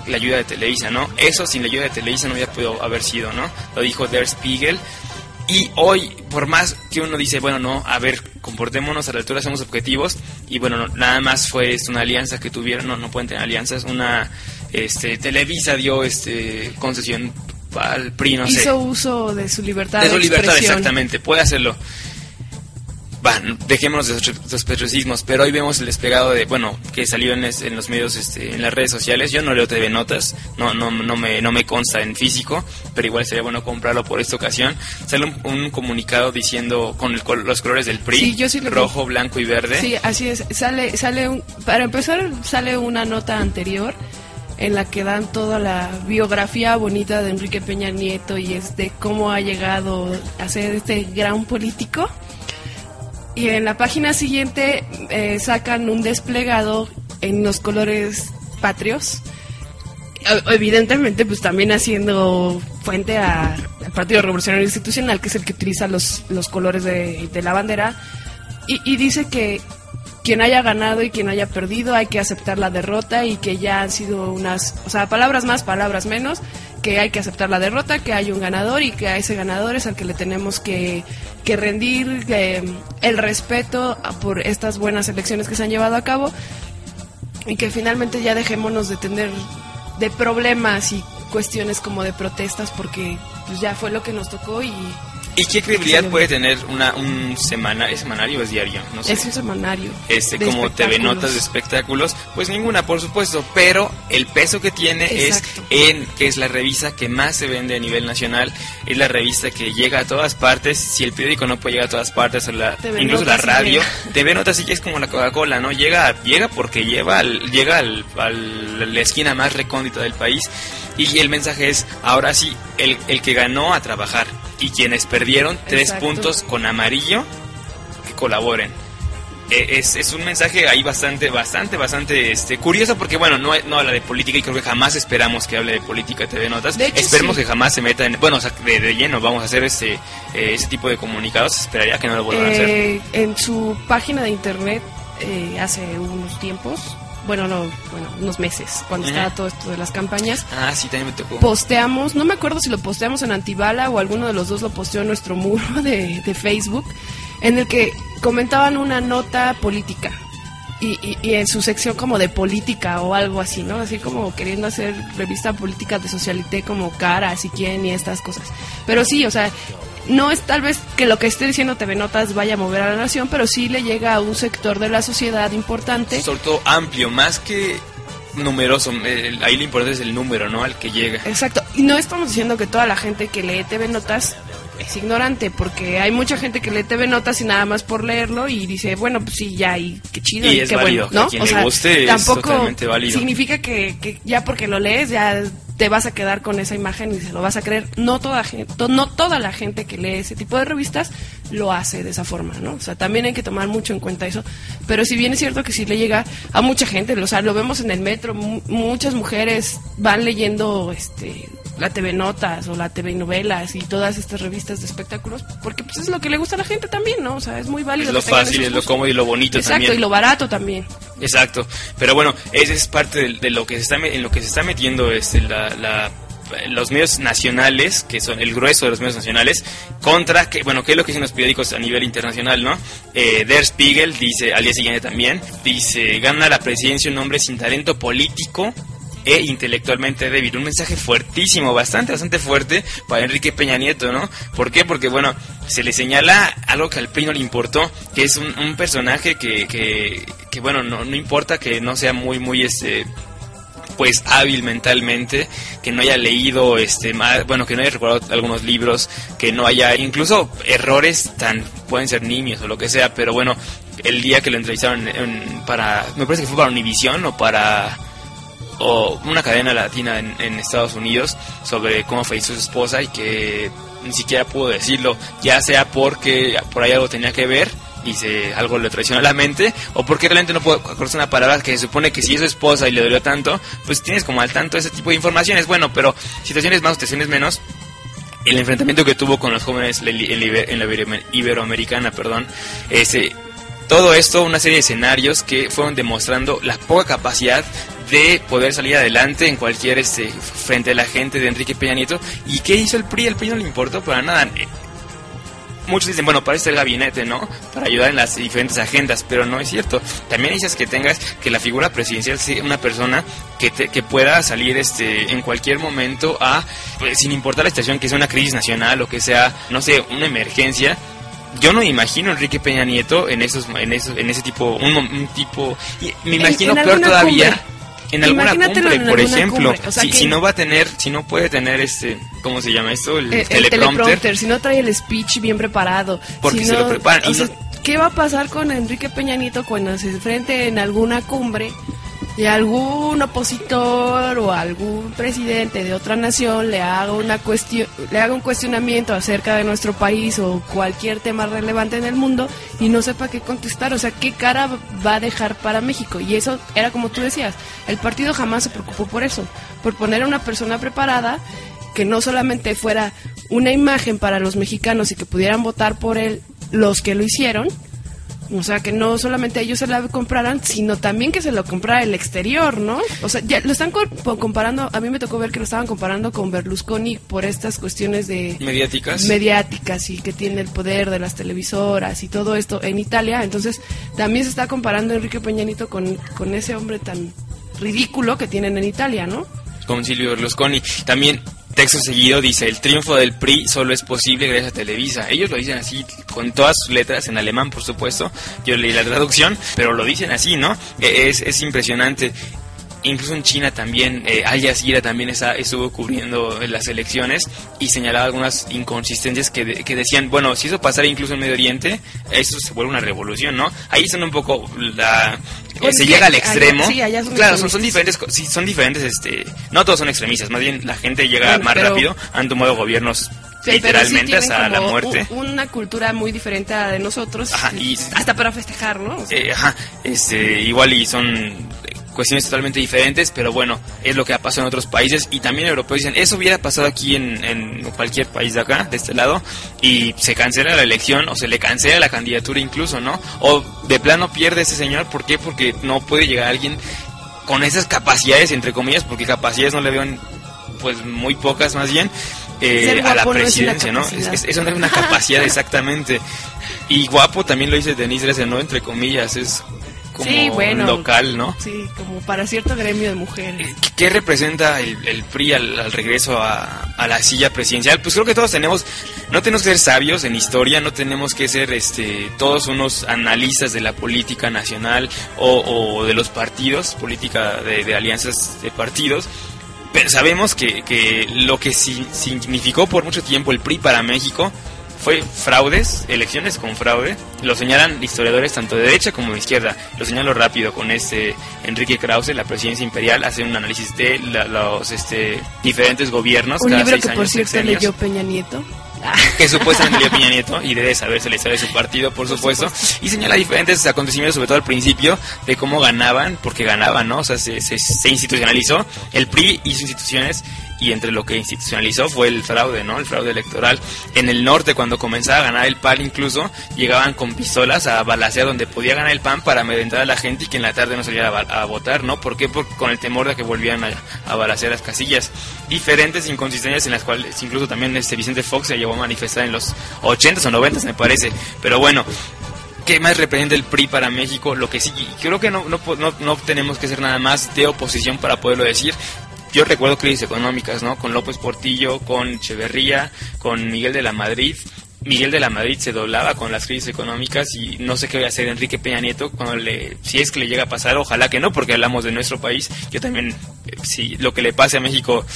la ayuda de Televisa, ¿no? Eso sin la ayuda de Televisa no hubiera podido haber sido, ¿no? Lo dijo Der Spiegel. Y hoy, por más que uno dice, bueno, no, a ver, comportémonos a la altura, somos objetivos, y bueno, no, nada más fue esto, una alianza que tuvieron, no, no pueden tener alianzas, una, este, Televisa dio, este, concesión al PRI, no Hizo sé. uso de su libertad de su de libertad, expresión. exactamente, puede hacerlo. Bueno, dejémonos de los petrocismos, pero hoy vemos el desplegado de, bueno, que salió en, los medios, este, en las redes sociales. Yo no leo TV Notas, no, no, no, me, no me consta en físico, pero igual sería bueno comprarlo por esta ocasión. Sale un, un comunicado diciendo con el, los colores del PRI, Sí, yo sí vi. rojo, blanco y verde. Sí, así es. Sale, sale un, para empezar, sale una nota anterior en la que dan toda la biografía bonita de Enrique Peña Nieto y es de cómo ha llegado a ser este gran político. Y en la página siguiente eh, sacan un desplegado en los colores patrios. E- Evidentemente, pues también haciendo fuente a- al Partido Revolucionario Institucional, que es el que utiliza los, los colores de, de la bandera. Y dice que quien haya ganado y quien haya perdido, hay que aceptar la derrota y que ya han sido unas, o sea, palabras más, palabras menos, que hay que aceptar la derrota, que hay un ganador y que a ese ganador es al que le tenemos que, que rendir eh, el respeto por estas buenas elecciones que se han llevado a cabo y que finalmente ya dejémonos de tener de problemas y cuestiones como de protestas porque pues ya fue lo que nos tocó y ¿Y qué credibilidad puede tener una, un semana, ¿es semanario o es diario? No sé. es un semanario. este, como TV. Notas de espectáculos, pues ninguna, por supuesto, pero el peso que tiene Exacto. es en que es la revista que más se vende a nivel nacional, es la revista que llega a todas partes, si el periódico no puede llegar a todas partes, o la, TV incluso la Notas radio. TV Notas sí que es como la Coca-Cola, ¿no? Llega, llega porque lleva al- llega al, al- la esquina más recóndita del país y el mensaje es, ahora sí, el, el que ganó a trabajar y quienes perdieron tres Exacto. puntos con amarillo, que colaboren. Eh, es, es un mensaje ahí bastante, bastante, bastante este, curioso porque, bueno, no, no habla de política y creo que jamás esperamos que hable de política TV Notas. De hecho, Esperemos sí. que jamás se meta en, bueno, o sea, de, de lleno vamos a hacer ese, eh, ese tipo de comunicados. Esperaría que no lo vuelvan a hacer. Eh, en su página de internet eh, hace unos tiempos, bueno, no, bueno, unos meses, cuando estaba todo esto de las campañas, Ah, sí, también me tocó. posteamos, no me acuerdo si lo posteamos en Antibala o alguno de los dos lo posteó en nuestro muro de, de Facebook, en el que comentaban una nota política. Y, y- y en su sección como de política o algo así, ¿no? Así como queriendo hacer revista política de socialité como caras y quién y estas cosas. Pero sí, o sea, no es tal vez que lo que esté diciendo TV Notas vaya a mover a la nación, pero sí le llega a un sector de la sociedad importante. Sobre todo amplio, más que numeroso. ahí lo importante es el número, ¿no? Al que llega. Exacto. Y no estamos diciendo que toda la gente que lee TV Notas es ignorante, porque hay mucha gente que lee TV Notas y nada más por leerlo y dice, bueno, pues sí, ya, y qué chido, Y y, es qué válido, bueno, ¿no? a quien le guste es tampoco totalmente válido. significa que, que ya porque lo lees ya te vas a quedar con esa imagen y se lo vas a creer. No toda gente, no toda la gente que lee ese tipo de revistas lo hace de esa forma, ¿no? O sea, también hay que tomar mucho en cuenta eso. Pero si bien es cierto que sí le llega a mucha gente, o sea, lo vemos en el metro, mu- muchas mujeres van leyendo este la TV Notas o la TV Novelas y todas estas revistas de espectáculos, porque pues es lo que le gusta a la gente también, ¿no? O sea, es muy válido. Es lo fácil, es lo cómodo y lo bonito Exacto, también. y lo barato también. Exacto, pero bueno, ese es parte de, de lo que se está en lo que se está metiendo este la, la- los medios nacionales, que son el grueso de los medios nacionales, contra que bueno, qué es lo que dicen los periódicos a nivel internacional, ¿no? Eh, Der Spiegel dice al día siguiente también, dice gana la presidencia un hombre sin talento político e intelectualmente débil. Un mensaje fuertísimo, bastante, bastante fuerte para Enrique Peña Nieto, ¿no? ¿Por qué? Porque, bueno, se le señala algo que al PRI no le importó, que es un, personaje que, que, que, bueno, no, no importa que no sea muy, muy, este pues hábil mentalmente, que no haya leído este ma- bueno, que no haya recordado algunos libros, que no haya incluso errores tan pueden ser nimios o lo que sea, pero bueno, el día que lo entrevistaron en- para me parece que fue para Univision o para o una cadena latina en, Estados Unidos sobre cómo falleció su esposa y que ni siquiera pudo decirlo, ya sea porque por ahí algo tenía que ver y se, algo le traicionó la mente, o porque realmente no puede acordarse una palabra que se supone que si es su esposa y le dolió tanto, pues tienes como al tanto ese tipo de informaciones. Bueno, pero situaciones más, situaciones menos. El enfrentamiento que tuvo con los jóvenes en la- Iberoamericana, perdón, ese, todo esto, una serie de escenarios que fueron demostrando la poca capacidad de poder salir adelante en cualquier este frente a la gente de Enrique Peña Nieto. ¿Y qué hizo el PRI? El PRI no le importó para nada. Eh, Muchos dicen, bueno, para el gabinete, ¿no? Para ayudar en las diferentes agendas, pero no es cierto. También dices que tengas que la figura presidencial sea una persona que, te- que pueda salir este en cualquier momento a, pues, sin importar la situación, que sea una crisis nacional o que sea, no sé, una emergencia, yo no me imagino a Enrique Peña Nieto en esos en esos en ese tipo un, un tipo y me imagino peor todavía cumbre. en alguna cumbre en por alguna ejemplo cumbre, o sea si, que- si no va a tener si no puede tener este cómo se llama esto el, El, el teleprompter teleprompter, si no trae el speech bien preparado. Porque si se no- lo preparan o sea, ¿Qué va a pasar con Enrique Peña Nieto cuando se enfrente en alguna cumbre y algún opositor o algún presidente de otra nación le haga una cuestión, le haga un cuestionamiento acerca de nuestro país o cualquier tema relevante en el mundo y no sepa qué contestar? O sea, ¿qué cara va a dejar para México? Y eso era como tú decías, el partido jamás se preocupó por eso, por poner a una persona preparada que no solamente fuera una imagen para los mexicanos y que pudieran votar por él los que lo hicieron, O sea, que no solamente ellos se la compraran, sino también que se lo comprara el exterior, ¿no? O sea, ya lo están comparando, a mí me tocó ver que lo estaban comparando con Berlusconi por estas cuestiones de... Mediáticas. Mediáticas y que tiene el poder de las televisoras y todo esto en Italia. Entonces, también se está comparando Enrique Peñanito con, con ese hombre tan ridículo que tienen en Italia, ¿no? Con Silvio Berlusconi. También texto seguido dice, el triunfo del PRI solo es posible gracias a Televisa. Ellos lo dicen así, con todas sus letras, en alemán por supuesto, yo leí la traducción, pero lo dicen así, ¿no? E, es, es impresionante incluso en China también, eh, Al Jazeera también estuvo cubriendo las elecciones y señalaba algunas inconsistencias que, que, decían, bueno, si eso pasara incluso en Medio Oriente, eso se vuelve una revolución, ¿no? Ahí son un poco la... Eh, se llega al extremo. claro, son, son, diferentes, sí, son diferentes, este, no todos son extremistas, más bien la gente llega más rápido, han tomado gobiernos literalmente hasta la muerte. Una cultura muy diferente a la de nosotros, ajá, y, hasta para festejar, ¿no? Eh, ajá, este, igual y son cuestiones totalmente diferentes, pero bueno, es lo que ha pasado en otros países y también europeos dicen, eso hubiera pasado aquí en, en, cualquier país de acá, de este lado, y se cancela la elección o se le cancela la candidatura incluso, ¿no? O de plano pierde ese señor, ¿por qué? Porque no puede llegar alguien con esas capacidades, entre comillas, porque capacidades no le veo pues muy pocas más bien, eh, a la presidencia, ¿no? Es, eso no es una capacidad exactamente. Y guapo también lo dice Denise Dresser, ¿no? Entre comillas, es como local, ¿no? Sí, como para cierto gremio de mujeres. Eh, ¿Qué representa el, PRI al, regreso a, la silla presidencial? Pues creo que todos tenemos, no tenemos que ser sabios en historia, no tenemos que ser este, todos unos analistas de la política nacional o, de los partidos, política de, alianzas de partidos, pero sabemos que, que lo que significó por mucho tiempo el PRI para México fue fraudes, elecciones con fraude. Lo señalan historiadores tanto de derecha como de izquierda. Lo señalo rápido con este Enrique Krause, la presidencia imperial, hace un análisis de los este, diferentes gobiernos. Un libro que por cierto leyó Peña Nieto. que supuestamente leyó Peña Nieto y debe saberse la historia de su partido, por supuesto, y señala diferentes acontecimientos, sobre todo al principio, de cómo ganaban, porque ganaban, ¿no? O sea, se, se, se institucionalizó, el PRI y sus instituciones y entre lo que institucionalizó fue el fraude, ¿no? El fraude electoral. En el norte, cuando comenzaba a ganar el PAN, incluso llegaban con pistolas a balasear donde podía ganar el PAN para amedrentar a la gente y que en la tarde no saliera a, votar, ¿no? ¿Por qué? Porque con el temor de que volvieran a, a balasear las casillas. Diferentes inconsistencias en las cuales incluso también este Vicente Fox se llevó a manifestar en los 80s o 90s, me parece. Pero bueno, ¿Qué más representa el PRI para México? Lo que sí, creo que no, no, no, no, tenemos que ser nada más de oposición para poderlo decir yo recuerdo crisis económicas, ¿no? Con López Portillo, con Echeverría, con Miguel de la Madrid. Miguel de la Madrid se doblaba con las crisis económicas y no sé qué voy a hacer Enrique Peña Nieto cuando le, si es que le llega a pasar, ojalá que no, porque hablamos de nuestro país. Yo también, eh, si lo que le pase a México,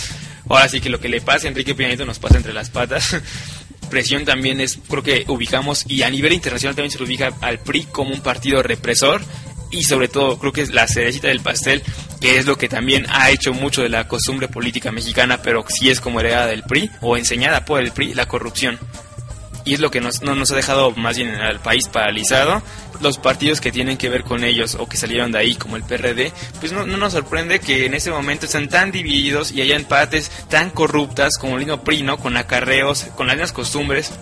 ahora sí que lo que le pase a Enrique Peña Nieto nos pasa entre las patas. Presión también es, creo que ubicamos, y a nivel internacional también se lo ubica al PRI como un partido represor y sobre todo creo que es la cerecita del pastel, que es lo que también ha hecho mucho de la costumbre política mexicana, pero sí es como heredada del PRI o enseñada por el PRI, la corrupción. Y es lo que nos, no, nos ha dejado más bien al país paralizado. Los partidos que tienen que ver con ellos o que salieron de ahí, como el PRD, pues no, no nos sorprende que en ese momento están tan divididos y haya empates tan corruptas como el mismo PRI, ¿no? Con acarreos, con las mismas costumbres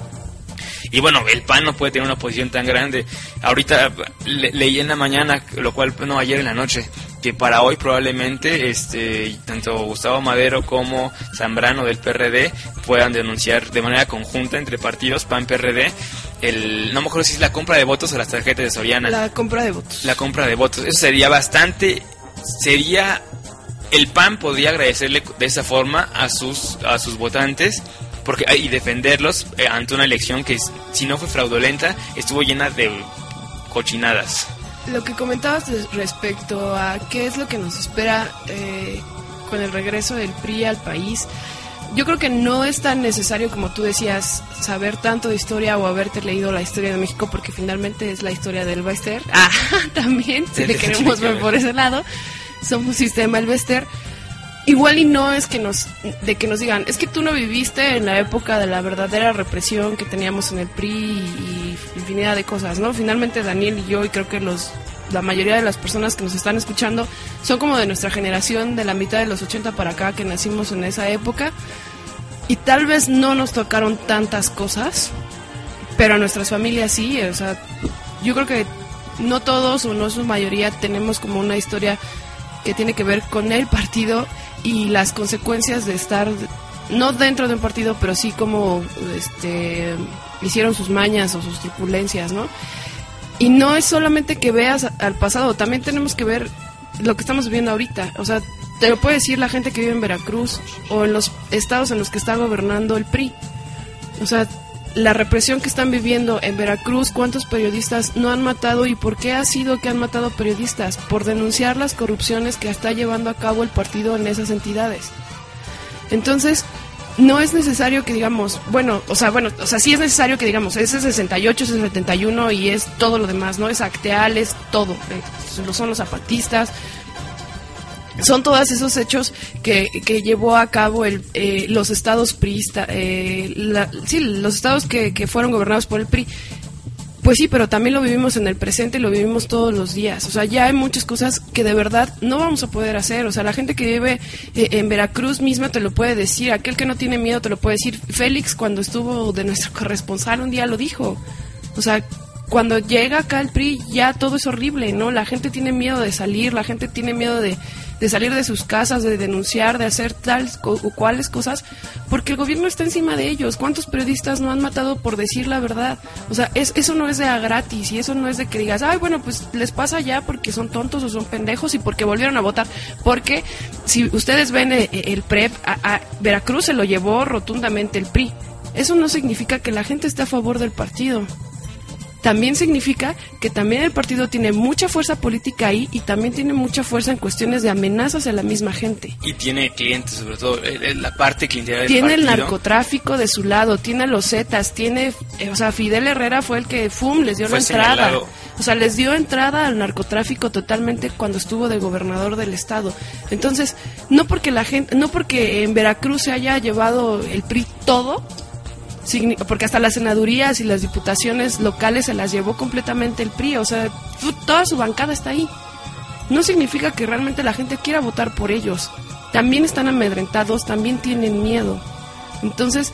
y bueno, el PAN no puede tener una posición tan grande. Ahorita leí en la mañana, lo cual, no, ayer en la noche, que para hoy probablemente este tanto Gustavo Madero como Zambrano del PRD puedan denunciar de manera conjunta entre partidos PAN-PRD el no me acuerdo si es la compra de votos o las tarjetas de Soriana. La compra de votos. La compra de votos. Eso sería bastante sería el PAN podría agradecerle de esa forma a sus a sus votantes porque y defenderlos eh, ante una elección que si no fue fraudulenta estuvo llena de cochinadas. Lo que comentabas respecto a qué es lo que nos espera eh, con el regreso del PRI al país, yo creo que no es tan necesario como tú decías saber tanto de historia o haberte leído la historia de México porque finalmente es la historia del Wester. Ah, también, si le queremos ver por ese lado, somos sistema el Wester igual y no es que nos de que nos digan es que tú no viviste en la época de la verdadera represión que teníamos en el PRI y infinidad de cosas no finalmente Daniel y yo y creo que los la mayoría de las personas que nos están escuchando son como de nuestra generación de la mitad de los 80 para acá que nacimos en esa época y tal vez no nos tocaron tantas cosas pero a nuestras familias sí o sea yo creo que no todos o no su mayoría tenemos como una historia que tiene que ver con el partido y las consecuencias de estar no dentro de un partido, pero sí como este hicieron sus mañas o sus turbulencias, ¿no? Y no es solamente que veas al pasado, también tenemos que ver lo que estamos viviendo ahorita. O sea, te lo puede decir la gente que vive en Veracruz o en los estados en los que está gobernando el PRI. O sea, la represión que están viviendo en Veracruz, cuántos periodistas no han matado y por qué ha sido que han matado periodistas, por denunciar las corrupciones que está llevando a cabo el partido en esas entidades. Entonces, no es necesario que digamos, bueno, o sea, bueno, o sea, sí es necesario que digamos, ese 68, ese 71 y es todo lo demás, ¿no? Es acteal, es todo. Eh, son los zapatistas, son todos esos hechos que, que llevó a cabo el, eh, los estados priistas, eh, sí, los estados que, que fueron gobernados por el PRI. Pues sí, pero también lo vivimos en el presente y lo vivimos todos los días. O sea, ya hay muchas cosas que de verdad no vamos a poder hacer. O sea, la gente que vive eh, en Veracruz misma te lo puede decir. Aquel que no tiene miedo te lo puede decir. Félix, cuando estuvo de nuestro corresponsal, un día lo dijo. O sea, cuando llega acá el PRI ya todo es horrible, ¿no? La gente tiene miedo de salir, la gente tiene miedo de, de salir de sus casas, de denunciar, de hacer tales o cuales cosas, porque el gobierno está encima de ellos. ¿Cuántos periodistas no han matado por decir la verdad? O sea, es, eso no es de a gratis y eso no es de que digas, ay, bueno, pues les pasa ya porque son tontos o son pendejos y porque volvieron a votar. Porque si ustedes ven eh, el, PREP, a Veracruz se lo llevó rotundamente el PRI. Eso no significa que la gente esté a favor del partido también significa que también el partido tiene mucha fuerza política ahí y también tiene mucha fuerza en cuestiones de amenazas a la misma gente. Y tiene clientes, sobre todo la parte clientela del Tiene el narcotráfico de su lado, tiene los Zetas, tiene, eh, o sea, Fidel Herrera fue el que, ¡fum!, les dio la entrada. O sea, les dio entrada al narcotráfico totalmente cuando estuvo de gobernador del estado. Entonces, no porque la gente, no porque en Veracruz se haya llevado el PRI todo, porque hasta las senadurías y las diputaciones locales se las llevó completamente el PRI, o sea, toda su bancada está ahí. No significa que realmente la gente quiera votar por ellos. También están amedrentados, también tienen miedo. Entonces,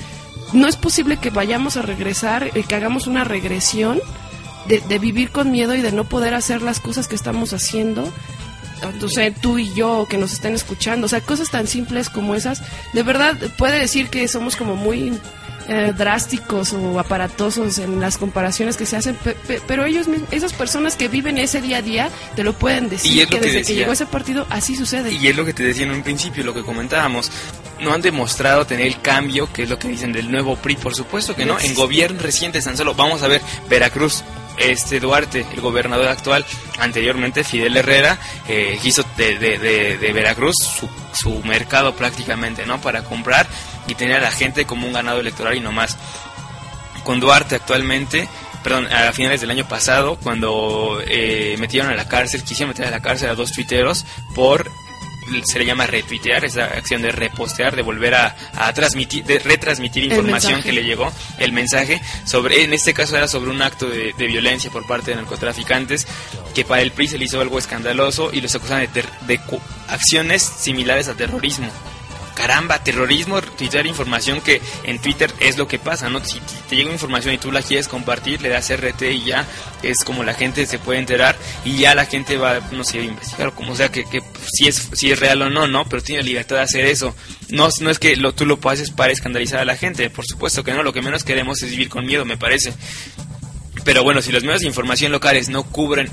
no es posible que vayamos a regresar, y que hagamos una regresión de, de vivir con miedo y de no poder hacer las cosas que estamos haciendo entonces tú y yo que nos estén escuchando, o sea, cosas tan simples como esas, de verdad puede decir que somos como muy eh, drásticos o aparatosos en las comparaciones que se hacen, pero ellos, esas personas que viven ese día a día, te lo pueden decir, que, desde que llegó ese partido así sucede. Y es lo que te decía en un principio, lo que comentábamos, no han demostrado tener el cambio, que es lo que dicen del nuevo PRI, por supuesto que no, en gobierno reciente tan solo, vamos a ver, Veracruz, este Duarte, el gobernador actual, anteriormente Fidel Herrera, eh, hizo de, de, Veracruz su, su, mercado prácticamente, ¿no? Para comprar y tener a la gente como un ganado electoral y no más. Con Duarte actualmente, perdón, a finales del año pasado, cuando eh, metieron a la cárcel, quisieron meter a la cárcel a dos tuiteros por se le llama retuitear, esa acción de repostear, de volver a, transmitir, de retransmitir información que le llegó, el mensaje, sobre, en este caso era sobre un acto de, violencia por parte de narcotraficantes, que para el PRI se le hizo algo escandaloso y los acusan de, de acciones similares a terrorismo caramba, terrorismo, tuitear información que en Twitter es lo que pasa, ¿no? Si te llega información y tú la quieres compartir, le das RT y ya es como la gente se puede enterar y ya la gente va, no sé, a investigar como sea que, si es si es real o no, ¿no? Pero tiene libertad de hacer eso. No, no es que lo, tú lo haces para escandalizar a la gente, por supuesto que no, lo que menos queremos es vivir con miedo, me parece. Pero bueno, si los medios de información locales no cubren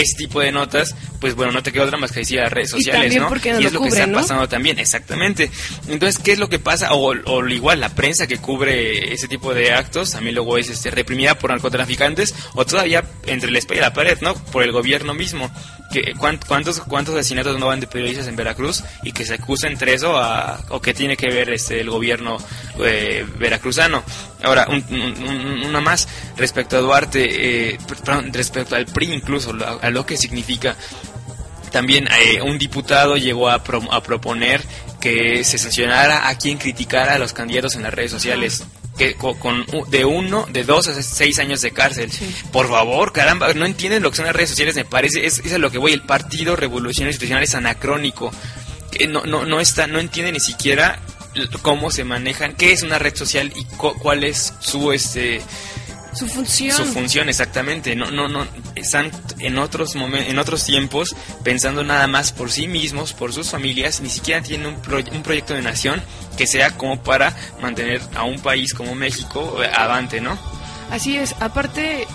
ese tipo de notas, pues bueno, no te queda otra más que decir a las redes sociales, ¿no? y es lo que está pasando también, exactamente. Entonces, ¿qué es lo que pasa? O, o, igual la prensa que cubre ese tipo de actos también luego es este, reprimida por narcotraficantes o todavía entre la espalda y la pared, ¿no? Por el gobierno mismo. Que, ¿cuántos, ¿Cuántos asesinatos no van de periodistas en Veracruz y que se acusa entre eso o que tiene que ver este el gobierno eh, veracruzano? Ahora, una más respecto a Duarte, eh, respecto al PRI incluso, a, lo que significa. También eh, un diputado llegó a, a, proponer que se sancionara a quien criticara a los candidatos en las redes sociales que con, de uno, de dos a seis años de cárcel. Por favor, caramba, no entienden lo que son las redes sociales, me parece, es, es a lo que voy, el Partido Revolucionario Institucional es anacrónico, que no, no, no está, no entiende ni siquiera cómo se manejan, qué es una red social y cuál es su este su función. Su función, exactamente. No, no, no. Están en otros momen- en otros tiempos pensando nada más por sí mismos, por sus familias. Ni siquiera tienen un, proy- un proyecto de nación que sea como para mantener a un país como México eh, avante, ¿no? Así es, aparte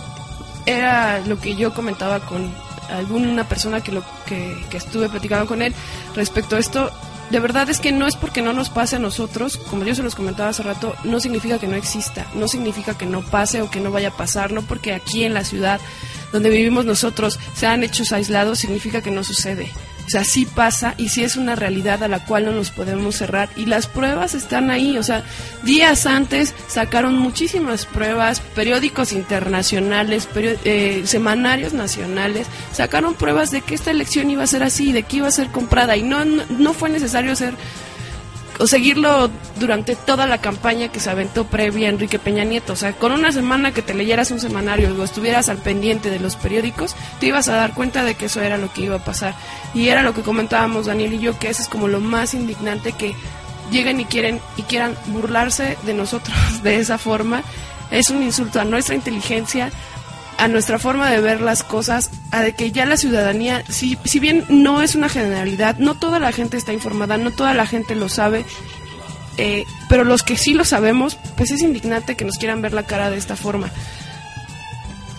era lo que yo comentaba con alguna persona que lo que, que estuve platicando con él respecto a esto. De verdad es que no es porque no nos pase a nosotros, como yo se los comentaba hace rato, no significa que no exista, no significa que no pase o que no vaya a pasar, no porque aquí en la ciudad donde vivimos nosotros sean hechos aislados, significa que no sucede. O sea, sí pasa y sí es una realidad a la cual no nos podemos cerrar. Y las pruebas están ahí. O sea, días antes sacaron muchísimas pruebas, periódicos internacionales, eh, semanarios nacionales, sacaron pruebas de que esta elección iba a ser así, de que iba a ser comprada. Y no, no, no fue necesario ser o seguirlo durante toda la campaña que se aventó previa a Enrique Peña Nieto. O sea, con una semana que te leyeras un semanario o estuvieras al pendiente de los periódicos, te ibas a dar cuenta de que eso era lo que iba a pasar. Y era lo que comentábamos Daniel y yo, que eso es como lo más indignante que lleguen y quieren y quieran burlarse de nosotros de esa forma. Es un insulto a nuestra inteligencia, a nuestra forma de ver las cosas, a de que ya la ciudadanía, si, si bien no es una generalidad, no toda la gente está informada, no toda la gente lo sabe, eh, pero los que sí lo sabemos, pues es indignante que nos quieran ver la cara de esta forma.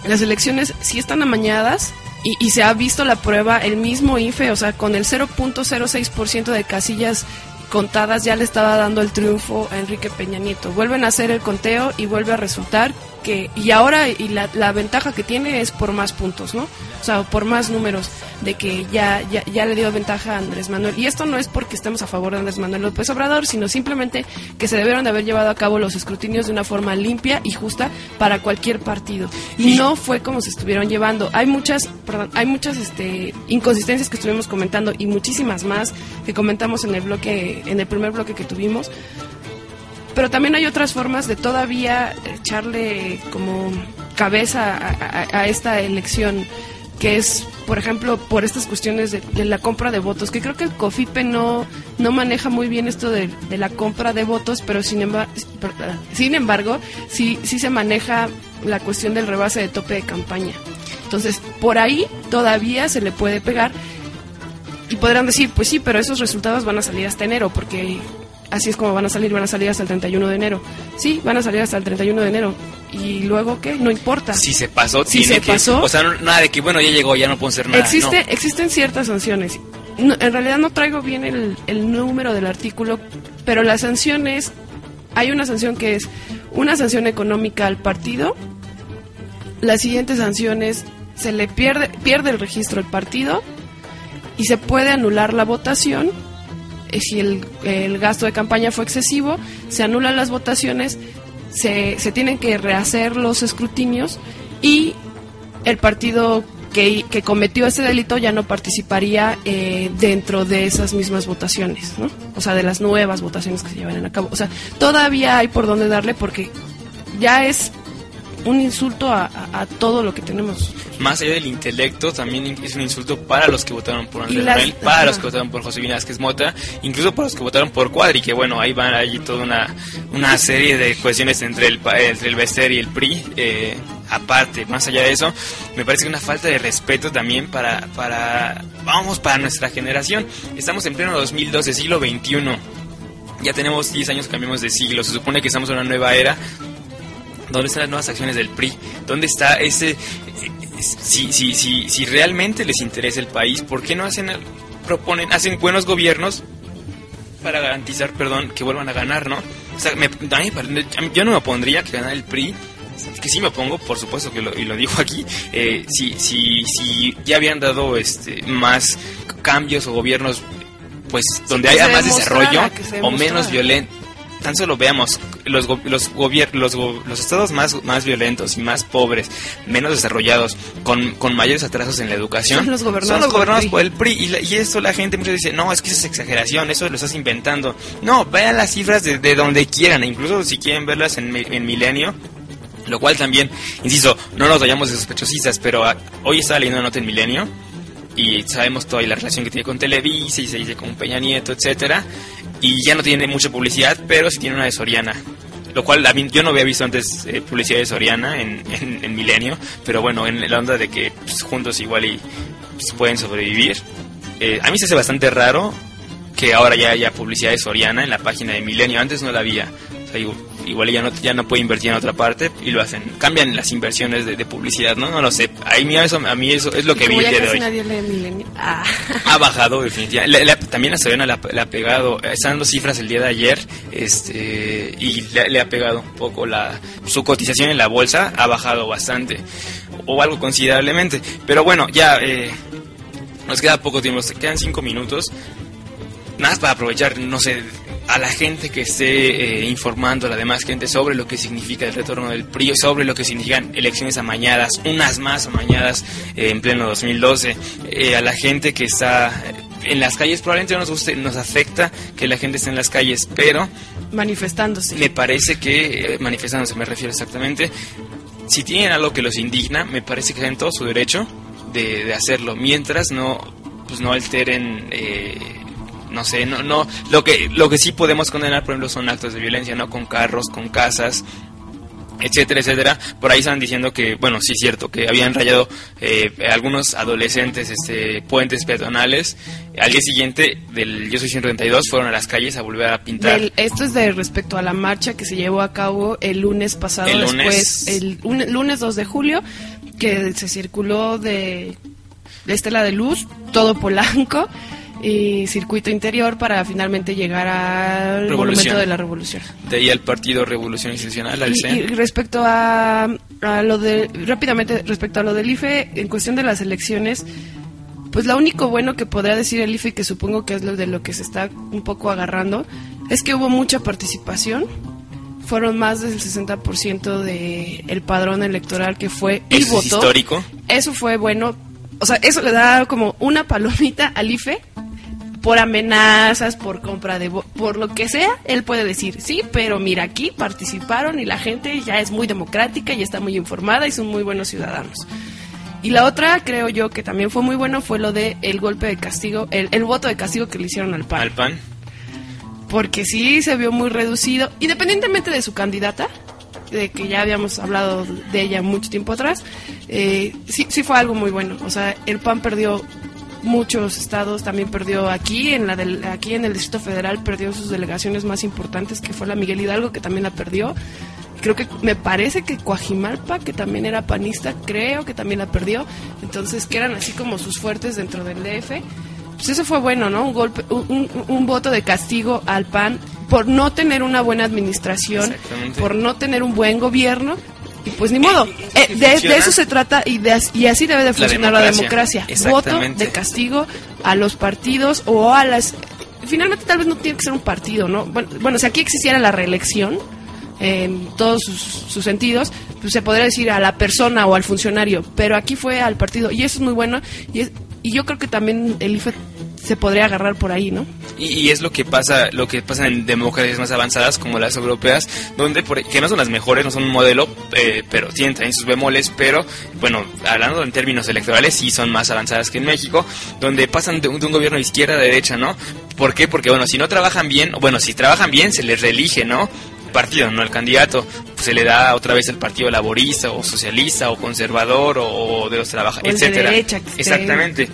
Las elecciones sí están amañadas y, y se ha visto la prueba, el mismo IFE, o sea, con el 0.06% de casillas contadas ya le estaba dando el triunfo a Enrique Peña Nieto. Vuelven a hacer el conteo y vuelve a resultar que, y ahora, y la, la ventaja que tiene es por más puntos, ¿no? O sea, por más números, de que ya, ya, ya le dio ventaja a Andrés Manuel. Y esto no es porque estemos a favor de Andrés Manuel López Obrador, sino simplemente que se debieron de haber llevado a cabo los escrutinios de una forma limpia y justa para cualquier partido. Y no fue como se estuvieron llevando. Hay muchas, perdón, hay muchas este, inconsistencias que estuvimos comentando y muchísimas más que comentamos en el bloque, en el primer bloque que tuvimos. Pero también hay otras formas de todavía echarle como cabeza a, esta elección, que es, por ejemplo, por estas cuestiones de, la compra de votos, que creo que el COFIPE no, no maneja muy bien esto de, la compra de votos, pero sin, emba- perdón, sin embargo, sí, sí se maneja la cuestión del rebase de tope de campaña. Entonces, por ahí todavía se le puede pegar y podrán decir, pues sí, pero esos resultados van a salir hasta enero, porque así es como van a salir, van a salir hasta el 31 de enero. Sí, van a salir hasta el 31 de enero. ¿Y luego qué? No importa. Si se pasó, Si tiene se que. pasó- O sea, no- nada de que, bueno, ya llegó, ya no puedo hacer nada. Existe, no. Existen ciertas sanciones. No, en realidad no traigo bien el, el número del artículo, pero la sanción es, hay una sanción que es una sanción económica al partido. La siguiente sanción es, se le pierde, pierde el registro al partido y se puede anular la votación. Eh, Si el, el gasto de campaña fue excesivo, se anulan las votaciones, se, se tienen que rehacer los escrutinios y el partido que, que cometió ese delito ya no participaría eh, dentro de esas mismas votaciones, ¿no? O sea, de las nuevas votaciones que se llevan a cabo. O sea, todavía hay por dónde darle porque ya es un insulto a, a- a todo lo que tenemos. Más allá del intelecto, también es un insulto para los que votaron por Andrés las- Manuel, para ajá. los que votaron por José Vázquez Mota, incluso para los que votaron por Cuadri, que bueno, ahí van allí toda una, una serie de cuestiones entre el, entre el Bester y el PRI. eh, aparte, más allá de eso, me parece que una falta de respeto también para, para, vamos, para nuestra generación. Estamos en pleno 2012, siglo XXI. Ya tenemos 10 años cambiamos de siglo, se supone que estamos en una nueva era, ¿Dónde están las nuevas acciones del PRI? ¿Dónde está ese... Si, si, si, si realmente les interesa el país, ¿por qué no hacen, proponen, hacen buenos gobiernos para garantizar, perdón, que vuelvan a ganar, ¿no? O sea, me- a mí- yo no me opondría que ganara el PRI, que sí me opongo, por supuesto que lo, y lo digo aquí, eh, si, si, si ya habían dado este más cambios o gobiernos, pues donde haya más desarrollo o menos violento, tan solo veamos los los los, los estados más más violentos y más pobres, menos desarrollados, con, con mayores atrasos en la educación, Son los gobernados son los por el PRI. por el PRI y, la- y eso la gente muchas dice, no, es que eso es exageración, eso lo estás inventando. No, vean las cifras de, de donde quieran, e incluso si quieren verlas en, en Milenio, lo cual también, insisto, no nos vayamos de sospechosistas, pero ah, hoy estaba leyendo una nota en Milenio y sabemos toda la relación que tiene con Televisa y se dice con Peña Nieto, etcétera, y ya no tiene mucha publicidad, pero sí tiene una de Soriana. lo cual a yo no había visto antes eh, publicidad de Soriana en, en, en, Milenio, pero bueno, en la onda de que pues, juntos igual y pues, pueden sobrevivir. Eh, a mí se hace bastante raro que ahora ya haya publicidad de Soriana en la página de Milenio, antes no la había. Sea, igual ya no, ya no puede invertir en otra parte y lo hacen. Cambian las inversiones de, publicidad, ¿no? No lo sé. A mí eso, a mí eso es lo que vi el día de hoy. Nadie lee ah. Ha bajado definitivamente. también la Soriana le ha, pegado, están dando cifras el día de ayer este y le, ha pegado un poco la su cotización en la bolsa, ha bajado bastante o algo considerablemente. Pero bueno, ya eh, nos queda poco tiempo, quedan cinco minutos. Nada para aprovechar, no sé, a la gente que esté eh, informando a la demás gente sobre lo que significa el retorno del PRI, sobre lo que significan elecciones amañadas, unas más amañadas eh, en pleno 2012, eh, a la gente que está en las calles, probablemente no nos guste, nos afecta que la gente esté en las calles, pero... Manifestándose. Me parece que, manifestándose me refiero exactamente, si tienen algo que los indigna, me parece que tienen todo su derecho de, de hacerlo, mientras no, pues no alteren no sé, no, no, lo que, lo que sí podemos condenar, por ejemplo, son actos de violencia, ¿no? Con carros, con casas, etcétera, etcétera. Por ahí estaban diciendo que, bueno, sí es cierto, que habían rayado eh, algunos adolescentes este, puentes peatonales. Al día siguiente del Yo Soy 132 fueron a las calles a volver a pintar. esto es de respecto a la marcha que se llevó a cabo el lunes pasado, el después, el lunes 2 de julio, que se circuló de, de Estela de Luz, todo Polanco y circuito interior para finalmente llegar al monumento de la revolución. De ahí al Partido Revolución Institucional, al y, y, respecto a, a, lo de, rápidamente, respecto a lo del IFE, en cuestión de las elecciones, pues lo único bueno que podría decir el IFE, que supongo que es lo de lo que se está un poco agarrando, es que hubo mucha participación. Fueron más del 60% del el padrón electoral que fue y ¿Eso votó. Es histórico. Eso fue bueno. O sea, eso le da como una palomita al IFE por amenazas, por compra de por lo que sea, él puede decir, sí, pero mira, aquí participaron y la gente ya es muy democrática y está muy informada y son muy buenos ciudadanos. Y la otra, creo yo, que también fue muy bueno, fue lo de el golpe de castigo, el, el voto de castigo que le hicieron al PAN. Al PAN. Porque sí se vio muy reducido, independientemente de su candidata, de que ya habíamos hablado de ella mucho tiempo atrás, eh, sí, sí fue algo muy bueno. O sea, el PAN perdió muchos estados también perdió aquí en la del, aquí en el Distrito Federal perdió sus delegaciones más importantes que fue la Miguel Hidalgo que también la perdió. Creo que me parece que Coajimalpa que también era panista creo que también la perdió. Entonces que eran así como sus fuertes dentro del DF pues eso fue bueno no un golpe un, un voto de castigo al PAN por no tener una buena administración por no tener un buen gobierno y pues ni modo. Eh, de, eso se trata y, de, y así debe de funcionar la democracia. Voto de castigo a los partidos o a las... Finalmente tal vez no tiene que ser un partido, ¿no? Bueno, bueno si aquí existiera la reelección en todos sus, sentidos, pues se podría decir a la persona o al funcionario, pero aquí fue al partido y eso es muy bueno y, y yo creo que también el IFE se podría agarrar por ahí, ¿no? Y, es lo que pasa, lo que pasa en democracias más avanzadas como las europeas, donde por, que no son las mejores, no son un modelo, eh, pero tienen también sus bemoles, pero bueno, hablando en términos electorales sí son más avanzadas que en México, donde pasan de un, gobierno de izquierda a derecha, ¿no? ¿Por qué? Porque bueno, si no trabajan bien, bueno, si trabajan bien se les reelige, ¿no? partido, no el candidato, pues se le da otra vez el partido laborista o socialista o conservador o, de los trabajadores, etcétera. Exactamente.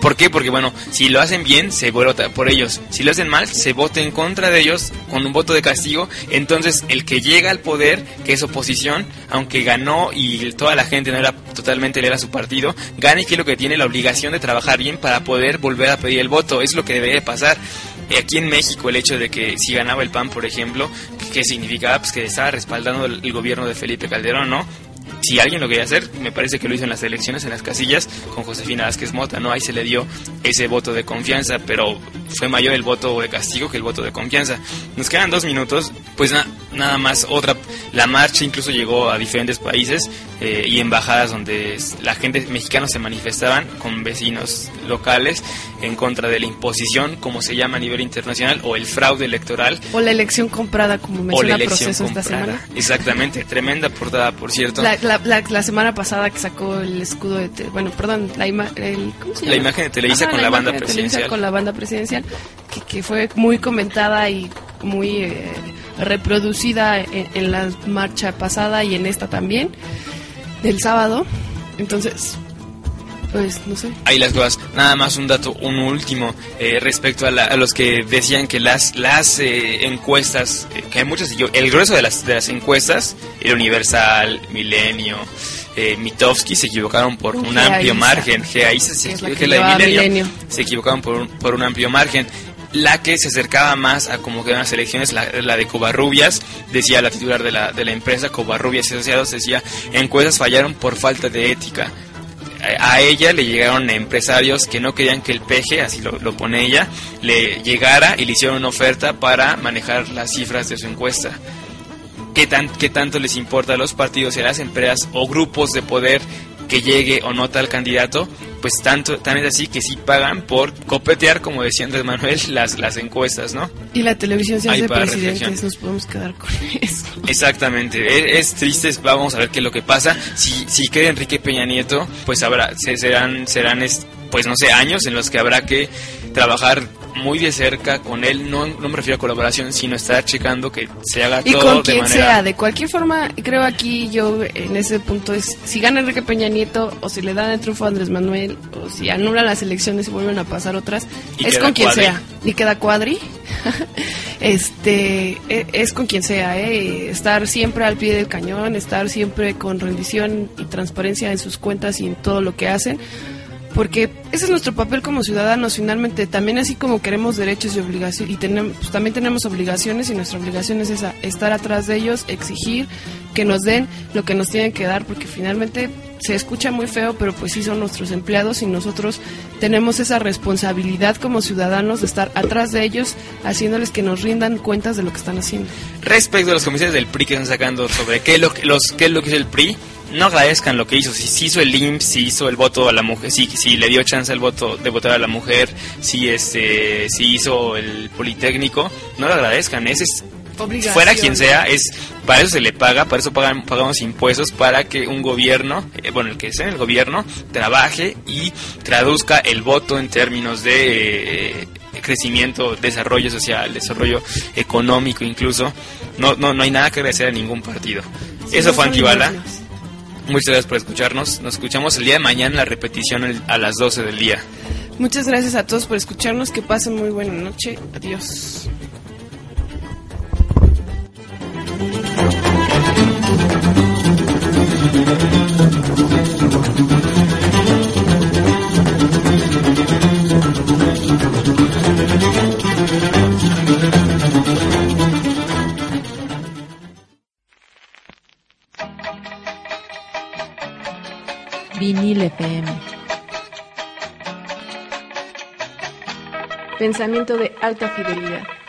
¿Por qué? Porque bueno, si lo hacen bien, se vota por ellos. Si lo hacen mal, se vota en contra de ellos con un voto de castigo. Entonces, el que llega al poder, que es oposición, aunque ganó y toda la gente no era totalmente leal a su partido, gana y que es lo que tiene la obligación de trabajar bien para poder volver a pedir el voto. Es lo que debería pasar. Aquí en México, el hecho de que si ganaba el PAN, por ejemplo, ¿qué significaba? Pues que estaba respaldando el gobierno de Felipe Calderón, ¿no? Si alguien lo quería hacer, me parece que lo hizo en las elecciones, en las casillas, con Josefina Vázquez Mota, ¿no? Ahí se le dio ese voto de confianza, pero fue mayor el voto de castigo que el voto de confianza. Nos quedan dos minutos, pues nada más otra, la marcha incluso llegó a diferentes países eh, y embajadas donde la gente mexicana se manifestaban con vecinos locales en contra de la imposición, como se llama a nivel internacional, o el fraude electoral. O la elección comprada, como menciona el proceso esta semana. Exactamente, tremenda portada, por cierto. La, la, semana pasada que sacó el escudo de... Bueno, perdón, la, el, la imagen de Televisa con la, banda presidencial. con la banda presidencial, que, que, fue muy comentada y muy... Eh, reproducida en, en la marcha pasada y en esta también, del sábado. Entonces, pues no sé. Ahí las cosas. Nada más un dato, un último, eh, respecto a, la- a los que decían que las, las eh, encuestas, eh, que hay muchas, yo, el grueso de las, de las encuestas, el Universal, Milenio, eh, Mitofsky, se equivocaron por un amplio margen. Geaiza se Que la equivo- que que la de Milenio, Milenio. se equivocaron por un, por un amplio margen. La que se acercaba más a como quedan las elecciones, la, la de Covarrubias, decía la titular de la, de la empresa, Covarrubias y Asociados, decía, encuestas fallaron por falta de ética a ella le llegaron empresarios que no querían que el peje, así lo, lo pone ella, le llegara y le hicieron una oferta para manejar las cifras de su encuesta. ¿Qué, tan, ¿Qué tanto les importa a los partidos y a las empresas o grupos de poder que llegue o no tal candidato? Pues tanto, tan es así que sí pagan por copetear, como decía Andrés Manuel, las, las encuestas, ¿no? Y la televisión se Ahí hace para presidentes, reflexión. nos podemos quedar con eso. Exactamente, es, es triste, vamos a ver qué es lo que pasa. Si, si queda Enrique Peña Nieto, pues habrá, se- serán, serán es- pues no sé, años en los que habrá que trabajar muy de cerca con él, no, no me refiero a colaboración, sino estar checando que se haga Y todo con de quien manera... sea, de cualquier forma, creo aquí yo en ese punto es, si gana Enrique Peña Nieto, o si le dan el triunfo a Andrés Manuel, o si anulan las elecciones y vuelven a pasar otras, Y es con quien Cuadri. sea. Y queda cuadri. este, e- es con quien sea, ¿eh? Estar siempre al pie del cañón, estar siempre con rendición y transparencia en sus cuentas y en todo lo que hacen. Porque ese es nuestro papel como ciudadanos, finalmente. También así como queremos derechos y obligaciones, y tenemos, pues, también tenemos obligaciones, y nuestra obligación es esa, estar atrás de ellos, exigir que nos den lo que nos tienen que dar, porque finalmente se escucha muy feo, pero pues sí son nuestros empleados y nosotros tenemos esa responsabilidad como ciudadanos de estar atrás de ellos, haciéndoles que nos rindan cuentas de lo que están haciendo. Respecto a los comisiones del PRI que están sacando sobre qué es lo que, los, qué es lo que hizo el PRI, no agradezcan lo que hizo. Si, si hizo el IMSS, si hizo el voto a la mujer, si, si le dio chance el voto de votar a la mujer, si este, si hizo el Politécnico, no lo agradezcan. Ese es Obligación. fuera quien sea, es para eso se le paga, para eso pagan, pagamos impuestos, para que un gobierno, eh, bueno, el que esté en el gobierno, trabaje y traduzca el voto en términos de eh, crecimiento, desarrollo social, desarrollo económico incluso. No, no, no hay nada que agradecer a ningún partido. Sí, eso no fue Antibala. Muchas gracias por escucharnos. Nos escuchamos el día de mañana la repetición a las 12 del día. Muchas gracias a todos por escucharnos, que pasen muy buena noche. Adiós. Vinil FM. Pensamiento de alta fidelidad.